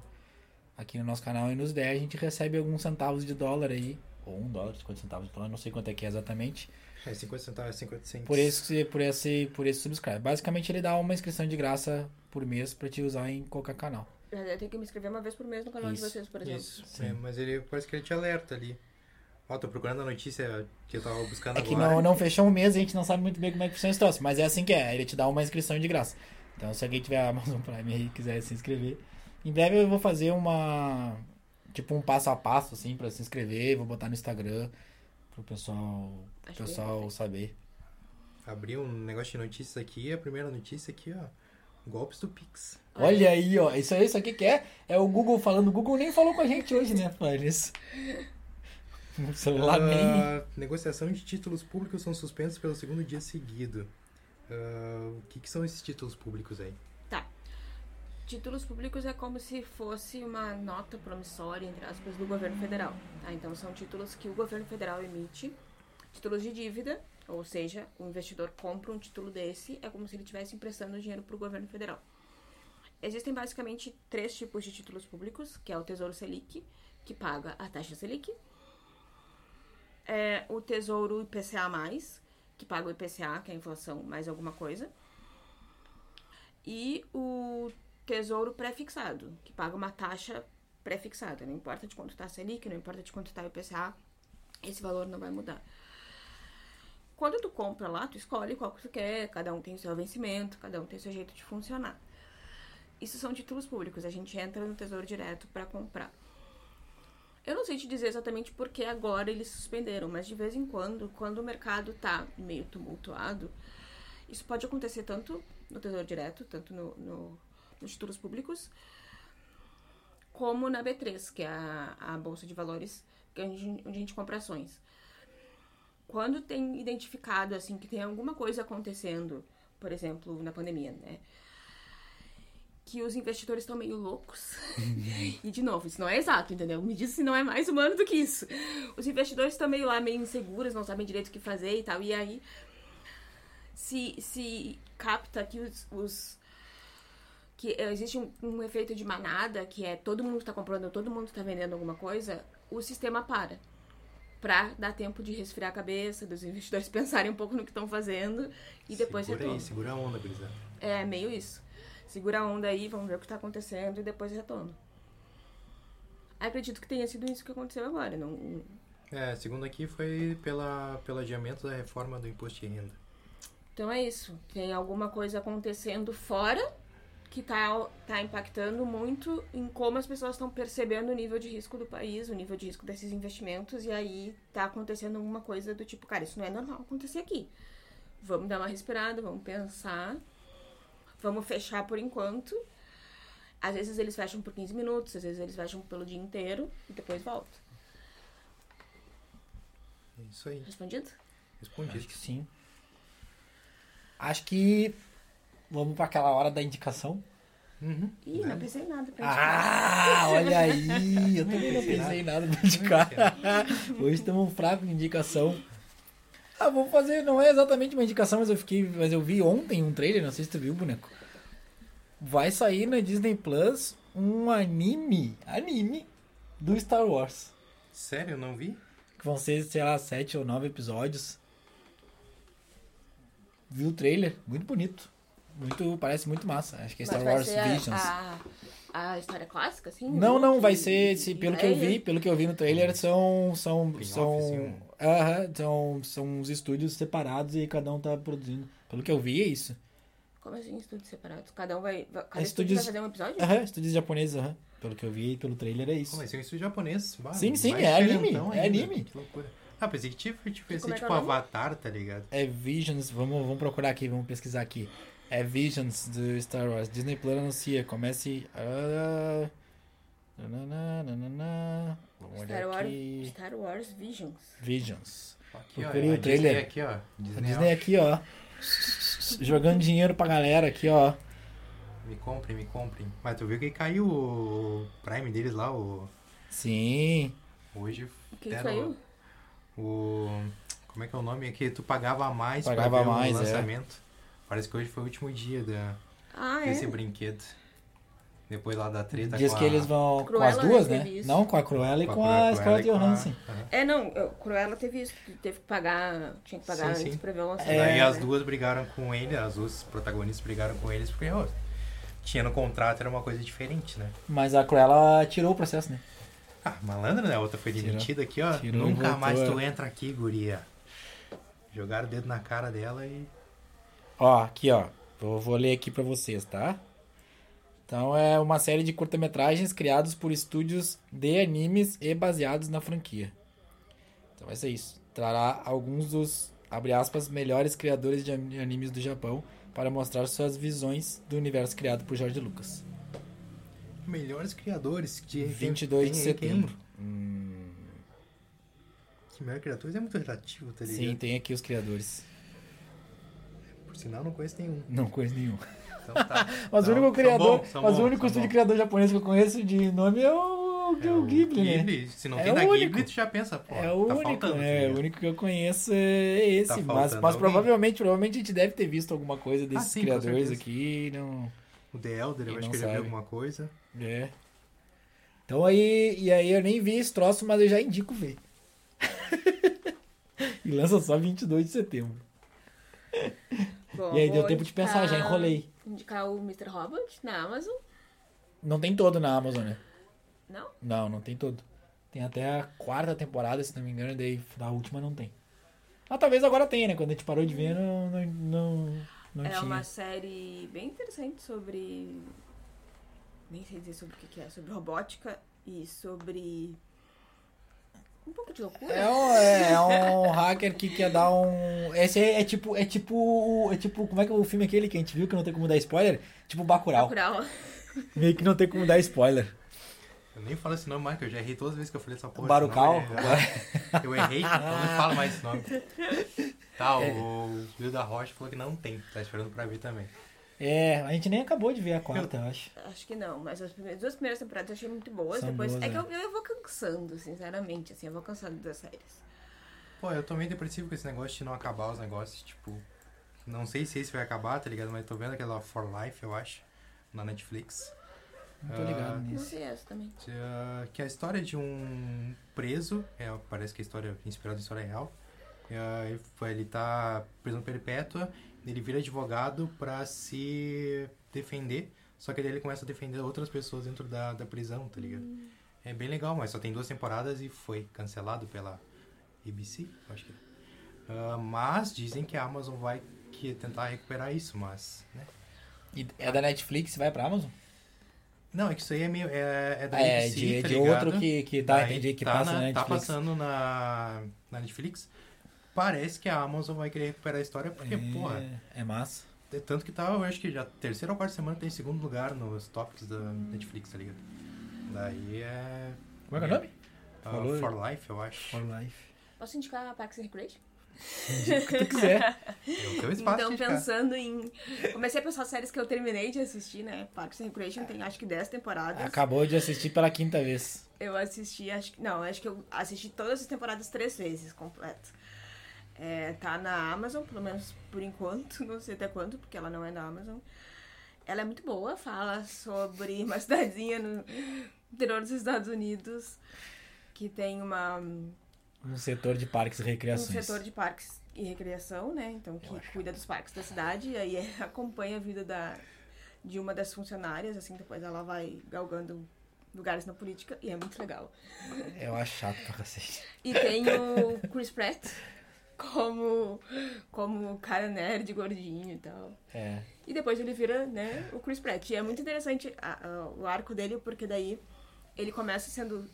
aqui no nosso canal e nos der, a gente recebe alguns centavos de dólar aí. Ou um dólar, 50 centavos de dólar, não sei quanto é que é exatamente. É 50 centavos, 50 centavos. Por esse, por esse, por esse subscribe. Basicamente ele dá uma inscrição de graça por mês pra te usar em qualquer canal. Eu tenho que me inscrever uma vez por mês no canal Isso, de vocês, por exemplo. Isso, Sim. é, mas ele parece que ele te alerta ali. Ó, tô procurando a notícia que eu tava buscando É que agora. não, não fechou um mês, a gente não sabe muito bem como é que funciona esse troço, mas é assim que é, ele te dá uma inscrição de graça. Então se alguém tiver a Amazon Prime aí e quiser se inscrever, em breve eu vou fazer uma tipo um passo a passo assim pra se inscrever, vou botar no Instagram pro pessoal, Acho pessoal saber. Abri um negócio de notícias aqui, a primeira notícia aqui, ó. Golpes do Pix. Olha aí, ó, isso aí, isso aqui que é, é o Google falando, o Google nem falou com a gente hoje, né, Fares? O celular nem... Ah, negociação de títulos públicos são suspensos pelo segundo dia seguido. Ah, o que, que são esses títulos públicos aí? Títulos públicos é como se fosse uma nota promissória, entre aspas, do governo federal. Tá? Então, são títulos que o governo federal emite, títulos de dívida, ou seja, o investidor compra um título desse, é como se ele estivesse emprestando dinheiro para o governo federal. Existem basicamente três tipos de títulos públicos, que é o Tesouro Selic, que paga a taxa Selic, é o Tesouro IPCA+, que paga o IPCA, que é a inflação, mais alguma coisa, e o Tesouro Pré-Fixado, que paga uma taxa pré-fixada. Não importa de quanto está a Selic, não importa de quanto está o IPCA, esse valor não vai mudar. Quando tu compra lá, tu escolhe qual que tu quer, cada um tem o seu vencimento, cada um tem o seu jeito de funcionar. Isso são títulos públicos, a gente entra no Tesouro Direto para comprar. Eu não sei te dizer exatamente por que agora eles suspenderam, mas de vez em quando, quando o mercado tá meio tumultuado, isso pode acontecer tanto no Tesouro Direto, tanto no, no- títulos públicos, como na B3, que é a, a Bolsa de Valores, que é onde, onde a gente compra ações. Quando tem identificado, assim, que tem alguma coisa acontecendo, por exemplo, na pandemia, né? Que os investidores estão meio loucos. e, de novo, isso não é exato, entendeu? Me diz se não é mais humano do que isso. Os investidores estão meio lá, meio inseguros, não sabem direito o que fazer e tal. E aí, se, se capta que os, os- que existe um, um efeito de manada, que é todo mundo está comprando, todo mundo está vendendo alguma coisa, o sistema para. Pra dar tempo de resfriar a cabeça, dos investidores pensarem um pouco no que estão fazendo e depois segura aí, segura a onda, gurizada. É meio isso. Segura a onda aí, vamos ver o que tá acontecendo e depois retoma. Acredito que tenha sido isso que aconteceu agora. Não, É, segundo aqui foi pela, pelo adiamento da reforma do imposto de renda. Então é isso. Tem alguma coisa acontecendo fora que tá, tá impactando muito em como as pessoas estão percebendo o nível de risco do país, o nível de risco desses investimentos, e aí tá acontecendo alguma coisa do tipo, cara, isso não é normal acontecer aqui. Vamos dar uma respirada, vamos pensar, vamos fechar por enquanto. Às vezes eles fecham por 15 minutos, às vezes eles fecham pelo dia inteiro e depois voltam. É isso aí, Respondido? respondido. Acho que sim. Acho que vamos para aquela hora da indicação. Uhum. Ih, Né? não pensei em nada pra indicar. Ah, olha aí! Eu também não pensei pensei em nada pra indicar. Hoje estamos fracos de indicação. Ah, vou fazer, não é exatamente uma indicação, mas eu fiquei. Mas eu vi ontem um trailer, não sei se tu viu, boneco. Vai sair na Disney Plus um anime. Anime do Star Wars. Sério, eu não vi? Que vão ser, sei lá, sete ou nove episódios. Viu o trailer? Muito bonito. Muito, parece muito massa. Acho que é Mas Star vai Wars ser a- Visions. A, a, história clássica, assim? Não, não, vai ser, se, pelo que eu vi, pelo que eu vi no trailer, são são Spin-off, são, assim, aham, são são uns estúdios separados e cada um tá produzindo. Pelo que eu vi é isso. Como assim, estúdios separados? Cada um vai. Cada É, estúdio vai fazer um episódio? Aham, estúdios japoneses, aham. Pelo que eu vi pelo trailer é isso. mas tem um estúdio japonês. Sim, sim, mais é anime, é anime. Que loucura. Ah, pensei que tipo, tipo, é é tipo o nome? Avatar, tá ligado? É Visions, vamos, vamos procurar aqui, vamos pesquisar aqui. É Visions do Star Wars. Disney Plus anuncia, comece a Star olhar Wars, aqui. Star Wars Visions. Visions. Aqui, ó, a o trailer. Disney aqui, ó. Disney, Disney aqui, ó. Jogando dinheiro pra galera aqui, ó. Me comprem, me comprem. Mas tu viu que caiu o Prime deles lá, o... Sim. Hoje O que saiu? o... Como é que é o nome? É que tu pagava mais Pagava pra ver mais, o é. Parece que hoje foi o último dia da, Ah, é? desse brinquedo. Depois lá da treta Diz com que a... eles vão com Cruella as duas, né? isso. Não, com a Cruella e com, Cruella a Scarlett e com a- Johansson. Aham. É, não, Cruella teve isso. Teve que pagar. Tinha que pagar Sim, antes sim. pra ver o lançamento. É. Daí as né? duas brigaram com ele, as duas protagonistas brigaram com eles, porque ó, tinha no contrato, era uma coisa diferente, né? Mas a Cruella tirou o processo, né? Ah, malandro, né? A outra foi demitida aqui, ó. Tirou e Nunca voltou, mais tu é. entra aqui, guria. Jogaram o dedo na cara dela e. Ó, aqui, ó. Eu vou ler aqui pra vocês, tá? Então é uma série de curta-metragens criados por estúdios de animes e baseados na franquia. Então vai ser isso. Trará alguns dos, abre aspas, melhores criadores de ani- animes do Japão para mostrar suas visões do universo criado por George Lucas. Melhores criadores de 22 de setembro. quem? Que melhor criadores é muito relativo, tá ligado? Sim, tem aqui os criadores. Por sinal, não conheço nenhum. Não conheço nenhum. Então tá. Mas o São- único são criador, bons, são mas o único estúdio criador japonês que eu conheço de nome é o, É o Ghibli, né? Ghibli. Se não É tem o da único. Ghibli, tu já pensa, pô, É o tá único, faltando. tá né? o único que eu conheço é esse. Tá mas mas provavelmente, provavelmente a gente deve ter visto alguma coisa desses Ah, sim, criadores aqui. Não, O The Elder, eu acho que eu já vi sabe. alguma coisa. é. Então aí, e aí eu nem vi esse troço, mas eu já indico ver. e lança só 22 de setembro. Bom, e aí deu tempo de pensar, já enrolei. Indicar o Mr. Robot na Amazon. Não tem todo na Amazon, né? Não? Não, não tem todo. Tem até a quarta temporada, se não me engano, daí da última não tem. Ah, talvez agora tenha, né? Quando a gente parou de ver, não, não, não, não é tinha. uma série bem interessante sobre. Nem sei dizer sobre o que que é. Sobre robótica e sobre. Um pouco de loucura. É um, é, é um hacker que quer dar um. Esse é, é tipo. É tipo. É tipo. Como é que é o filme aquele que a gente viu que não tem como dar spoiler? Tipo Bacurau. Bacurau. Meio que não tem como dar spoiler. Eu nem falo esse nome mais, que eu já errei todas as vezes que eu falei essa porra. Barucal? é- Eu errei, então não falo mais esse nome. Tá, É. o Will da Rocha falou que não tem. Tá esperando pra ver também. É, a gente nem acabou de ver a quarta, eu acho. Acho que não, mas as primeiras, duas primeiras temporadas eu achei muito boas. São depois boas, é que é. eu, eu vou cansando, sinceramente, assim, eu vou cansando das séries. Pô, eu tô meio depressivo com esse negócio de não acabar os negócios, tipo... Não sei se esse vai acabar, tá ligado? Mas tô vendo aquela For Life, eu acho, na Netflix. Não tô ligado Não nisso. sei essa também. Que, ah, que é a história de um preso, é, parece que a história é inspirada em história real. É, ele foi- ele tá preso perpétua, ele vira advogado pra se defender, só que daí ele começa a defender outras pessoas dentro da, da prisão, tá ligado? É bem legal, mas só tem duas temporadas e foi cancelado pela ABC, acho que é. Ah, mas dizem que a Amazon vai que tentar recuperar isso, mas, né? E é da Netflix, vai pra Amazon? Não, é que isso aí é meio. É, é da é, ABC, de, tá de outro que, que tá, entendi, que tá passa na, na Tá Netflix. passando na, na Netflix. Parece que a Amazon vai querer recuperar a história, porque, porra, é, é massa. é tanto que tá, eu acho que já terceira ou quarta semana tem segundo lugar nos topics da Netflix, tá ligado? Daí é. Como é que é o nome? ah, Falou. For Life, eu acho. For Life. Posso indicar Parks and Recreation? O que tu quiser. É o teu espaço Então, pensando em. Comecei a pensar séries que eu terminei de assistir, né? Parks and Recreation tem acho que 10 temporadas. Acabou de assistir pela quinta vez. Eu assisti, acho que. Não, acho que eu assisti todas as temporadas três vezes completo. É, tá na Amazon, pelo menos por enquanto, não sei até quanto, porque ela não é na Amazon. Ela é muito boa, fala sobre uma cidadezinha no interior dos Estados Unidos que tem uma, um Um setor de parques e recreações. setor de parques e recreação, né? Então, que cuida dos parques da cidade e aí acompanha a vida da, de uma das funcionárias, assim, depois ela vai galgando lugares na política e é muito legal. Eu acho chato pra cacete. E tem o Chris Pratt como, como cara nerd, gordinho e tal. É. E depois ele vira, né, o Chris Pratt. E é muito interessante a- a- o arco dele, porque daí ele começa sendo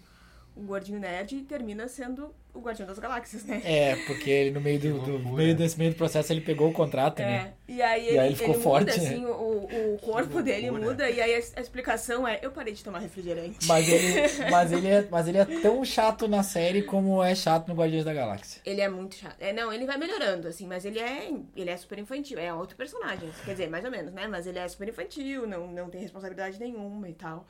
um gordinho nerd e termina sendo o Guardião das Galáxias, né? É, porque ele no meio do, do- meio desse meio do processo ele pegou o contrato, né? É, e aí E ele, aí ele ficou muda, forte, né? assim, o, o corpo dele muda, e aí a, a explicação é, eu parei de tomar refrigerante. Mas ele, mas, ele é, mas ele é tão chato na série como é chato no Guardiões da Galáxia. Ele é muito chato. É, não, ele vai melhorando, assim, mas ele é, ele é super infantil. É outro personagem, quer dizer, mais ou menos, né? Mas ele é super infantil, não, não tem responsabilidade nenhuma e tal.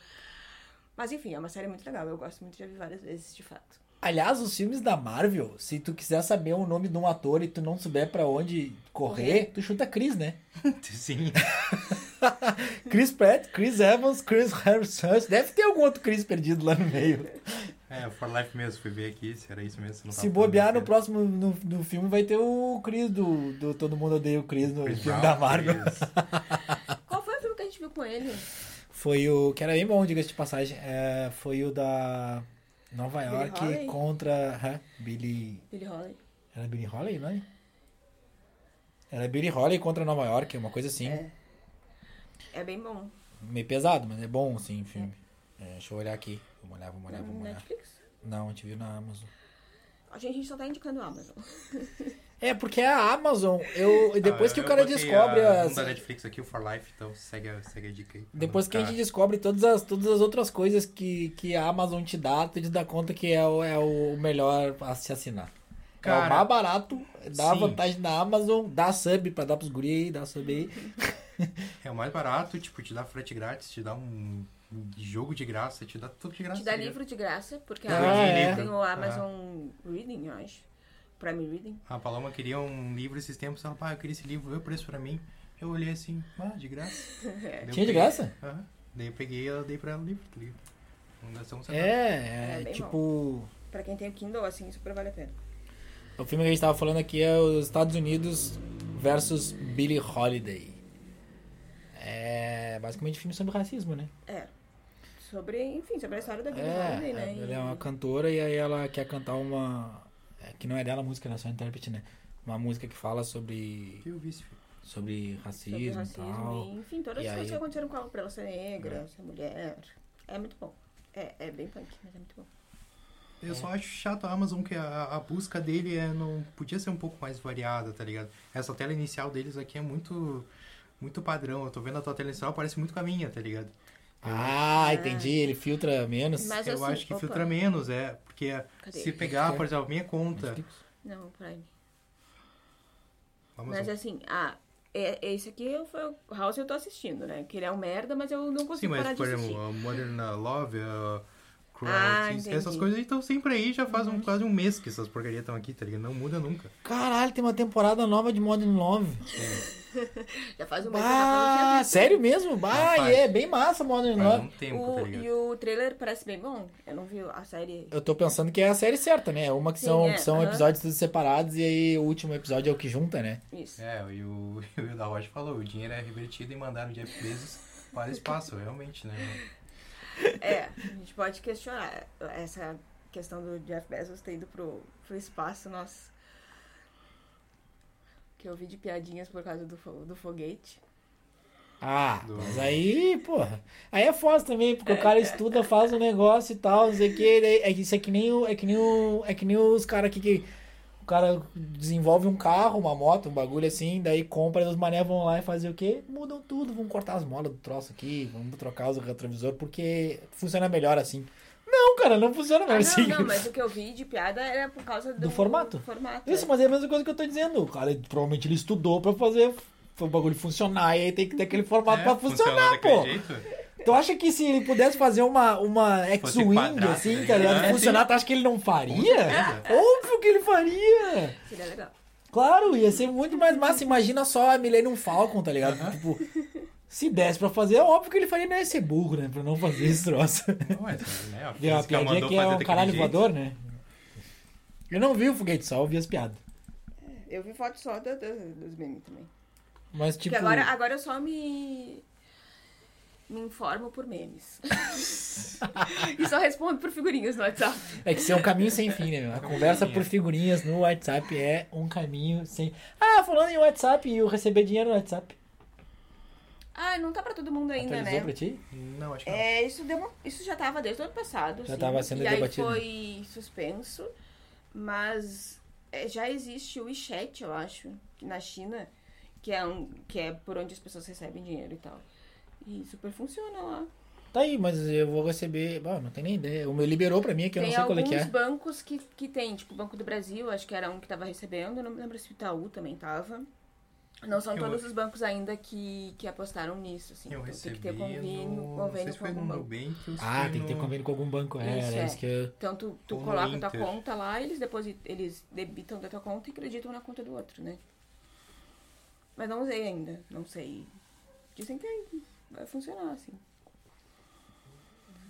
Mas enfim, é uma série muito legal. Eu gosto muito de ver várias vezes, de fato. Aliás, os filmes da Marvel, se tu quiser saber o nome de um ator e tu não souber pra onde correr, Correr. tu chuta Chris, né? Sim. Chris Pratt, Chris Evans, Chris Hemsworth. Deve ter algum outro Chris perdido lá no meio. É, For Life mesmo, fui ver aqui se era isso mesmo. não Se tava bobear no próximo no, no filme vai ter o Chris do, do Todo Mundo Odeia o Chris no Chris filme Brown, da Marvel. Chris- Qual foi o filme que a gente viu com ele? Foi o. Que era bem bom, diga-se de passagem. É, foi o da Nova Billie York contra. hã? Billy. Billy Holly. Era Billy Holiday, não é? Era Billy Holiday contra Nova York, uma coisa assim. É. É bem bom. Meio pesado, mas é bom, assim, o filme. É, deixa eu olhar aqui. Vamos olhar, vamos olhar, vamos No olhar. Netflix? Não, a gente viu na Amazon. A gente, a só tá indicando o Amazon. É, porque a Amazon, eu, depois Ah, que eu o cara descobre a, as. um da Netflix aqui, o For Life, então segue a, segue a dica aí. Depois que a gente Tá. descobre todas as, todas as outras coisas que, que a Amazon te dá, tu te dá conta que é o, é o melhor a se assinar. é o Cara, mais barato, dá sim. vantagem da Amazon, dá sub pra dar pros guri aí, dá sub aí. É o mais barato, tipo, te dá frete grátis, te dá um jogo de graça, te dá tudo de graça. Te dá tá livro de graça, porque Ah, a é. Tem o Amazon Reading, eu acho. Prime Reading. A Paloma queria um livro esses tempos, ela, pá, eu queria esse livro, eu preço pra mim. Eu olhei assim, ah, de graça. Eu Tinha de graça? Aham. Daí eu peguei e dei pra ela o livro, tá ligado? Não gastou um centavo. É, é, É tipo. Pra quem tem o Kindle, assim, super vale a pena. O filme que a gente tava falando aqui é os Estados Unidos versus Billie Holiday. É basicamente um filme sobre racismo, né? É. Sobre, enfim, sobre a história da Billie É, Holiday, né? ela E- é uma cantora e aí ela quer cantar uma. É, que não é dela a música, ela é só intérprete, né? Uma música que fala sobre. Eu vi esse filme. sobre racismo, sobre e racismo tal. e, enfim, todas E as coisas aí- que aconteceram com ela, pra ela ser negra, ser mulher. É muito bom. É, é bem punk, mas é muito bom. Eu só acho chato a Amazon que a, a busca dele é, não podia ser um pouco mais variada, tá ligado? Essa tela inicial deles aqui é muito muito padrão. Eu tô vendo a tua tela inicial, parece muito com a minha, tá ligado? Ah, entendi, ele filtra menos. Mas eu assim, acho que opa. filtra menos, é. Porque Cadê? se pegar, por exemplo, minha conta. Não, Prime. Amazon. Mas assim, ah, é, esse aqui foi o House eu tô assistindo, né? Que ele é um merda, mas eu não Sim, consigo mas parar de por assistir. exemplo, a Modern Love, a Ah, essas. Uhum. coisas estão sempre aí, já faz um, quase um mês que essas porcarias estão aqui, tá ligado? Não muda nunca. Caralho, tem uma temporada nova de Modern Love. Já faz um mês tinha Bah, sério mesmo? Bah, e é bem massa Modern Faz Love. um tempo, tá O, ligado? e o trailer parece bem bom. Eu não vi a série. Eu tô pensando que é a série certa, né? Uma que Sim, são, é, que são aham. episódios todos separados e aí o último episódio é o que junta, né? Isso. É, e o, e o da Rocha falou, o dinheiro é revertido e mandaram o Jeff Bezos para o espaço, realmente, né? É, a gente pode questionar essa questão do Jeff Bezos ter ido pro, pro espaço, nossa. Que eu vi de piadinhas por causa do, do foguete. Ah, Do- mas aí, porra. Aí é foda também, porque o cara estuda, faz um negócio e tal, não sei o que. É que isso é que nem o. É que nem, o, é que nem os caras aqui que. O cara desenvolve um carro, uma moto, um bagulho assim, daí compra, e os mané vão lá e fazer o quê? Mudam tudo, vão cortar as molas do troço aqui, vamos trocar os retrovisor, porque funciona melhor assim. Não, cara, não funciona Ah, mesmo não, assim. não, mas o que eu vi de piada era por causa do, Do formato? formato Isso, é. mas é a mesma coisa que eu tô dizendo. O cara, provavelmente ele estudou pra fazer o bagulho funcionar e aí tem que ter aquele formato É, pra funciona funcionar, pô. jeito. Tu acha que se ele pudesse fazer uma, uma X-Wing, assim, né? tá ligado? É, Funcionar, sim. tu acha que ele não faria? Óbvio que ele faria! Seria legal. Claro, ia ser muito mais massa. Imagina só a Millennium Falcon, tá ligado? Tipo, se desse pra fazer, é óbvio que ele faria, não ia ser burro, né? Pra não fazer esse troço. Não, mas, né, a E a piadinha que é um caralho jeito. voador, né? Eu não vi o foguete, só ouvi as piadas. Eu vi foto só do- do- dos memes também. Mas, tipo. Porque agora, agora eu só me. Me informo por memes. e só respondo por figurinhas no WhatsApp. É que isso é um caminho sem fim, né, meu? A conversa por figurinhas no WhatsApp é um caminho sem. Ah, falando em WhatsApp, eu receber dinheiro no WhatsApp. Ah, não tá pra todo mundo ainda, Atualizou né? pra ti? Não, acho que não. É, isso, demo- isso já tava desde o ano passado. Já assim, tava sendo e aí debatido. foi suspenso. Mas é, já existe o WeChat, eu acho, na China, que é, um, que é por onde as pessoas recebem dinheiro e tal. E super funciona lá. Tá aí, mas eu vou receber. Bom, não tem nem ideia. O meu liberou pra mim aqui, eu não tem sei qual é alguns que é. bancos que, que tem, tipo o Banco do Brasil, acho que era um que tava recebendo, não me lembro se o Itaú também tava. Não são Eu- todos os bancos ainda que, que apostaram nisso, assim. Eu Então tem que ter convênio, no... convênio se com no algum banco. Nubank Ah, tem que ter no- convênio com algum banco. É, Isso, é. isso que eu. Então tu, tu Ou no coloca a tua conta lá, eles depositam, eles debitam da tua conta e acreditam na conta do outro, né? Mas não usei ainda, não sei. Dizem que vai funcionar, assim.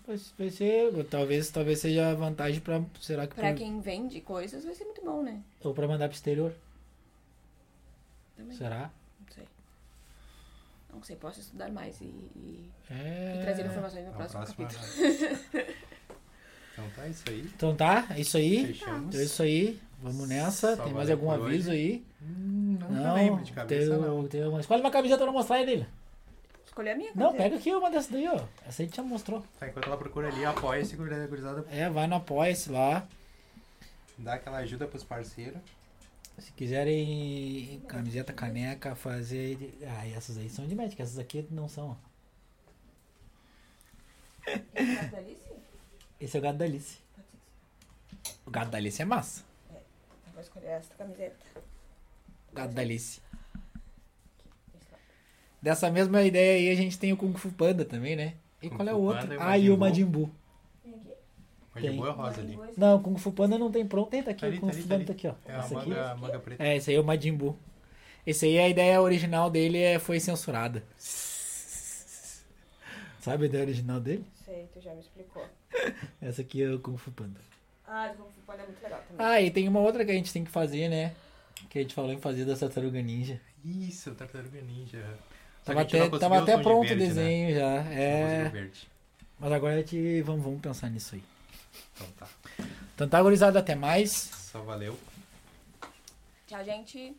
Vai vai ser. Talvez, talvez seja a vantagem pra. Será que. Pra pro- quem vende coisas vai ser muito bom, né? Ou pra mandar pro exterior? Também. Será? Não sei. Não sei, posso estudar mais e, e- É. e trazer informações no Na próximo próxima- capítulo. Então tá, isso aí. Então tá, é isso aí. Fechamos. Então é isso aí. Vamos nessa. Só tem mais valeu algum aviso hoje. aí? Hum, não, Não, lembro de cabeça, tem, não. tem uma... Escolhe uma camiseta pra mostrar aí dele. Escolher a minha Não, pega aqui uma dessa daí, ó. Essa aí já mostrou. Tá, enquanto ela procura ali, apoia esse gurizada, É, vai no Apoia-se lá. dá aquela ajuda pros parceiros. Se quiserem camiseta, caneca, fazer. Ah, essas aí são de médica, essas aqui não são. ó. Essa da Alice? Esse é o gato da Alice. O gato da Alice é massa. Eu vou escolher essa camiseta. O gato da Alice. Dessa mesma ideia aí, a gente tem o Kung Fu Panda também, né? E Kung qual é o outro? Panda e o ah, e o Majin Majin Buu. Tem. boa é rosa ali. Não, o Kung Fu Panda não tem pronto. Tem, tá aqui. Tá ali, o Kung tá Fu ali, Panda tá tá aqui, ó. É a Esse aqui. manga, manga preta. É, esse aí é o Majin Buu. Esse aí, a ideia original dele é, foi censurada. Sabe a ideia original dele? Sei, tu já me explicou. Essa aqui é o Kung Fu Panda. Ah, de Kung Fu Panda é muito legal também. Ah, e tem uma outra que a gente tem que fazer, né? Que a gente falou em fazer da Tartaruga Ninja. Isso, Tartaruga Ninja. Só Tava até, tava até tom de pronto o verde, né? desenho já. Não É. Mas agora a gente. Vamos, vamos pensar nisso aí. Então tá. Então tá, gurizada, até mais. Só valeu. Tchau, gente.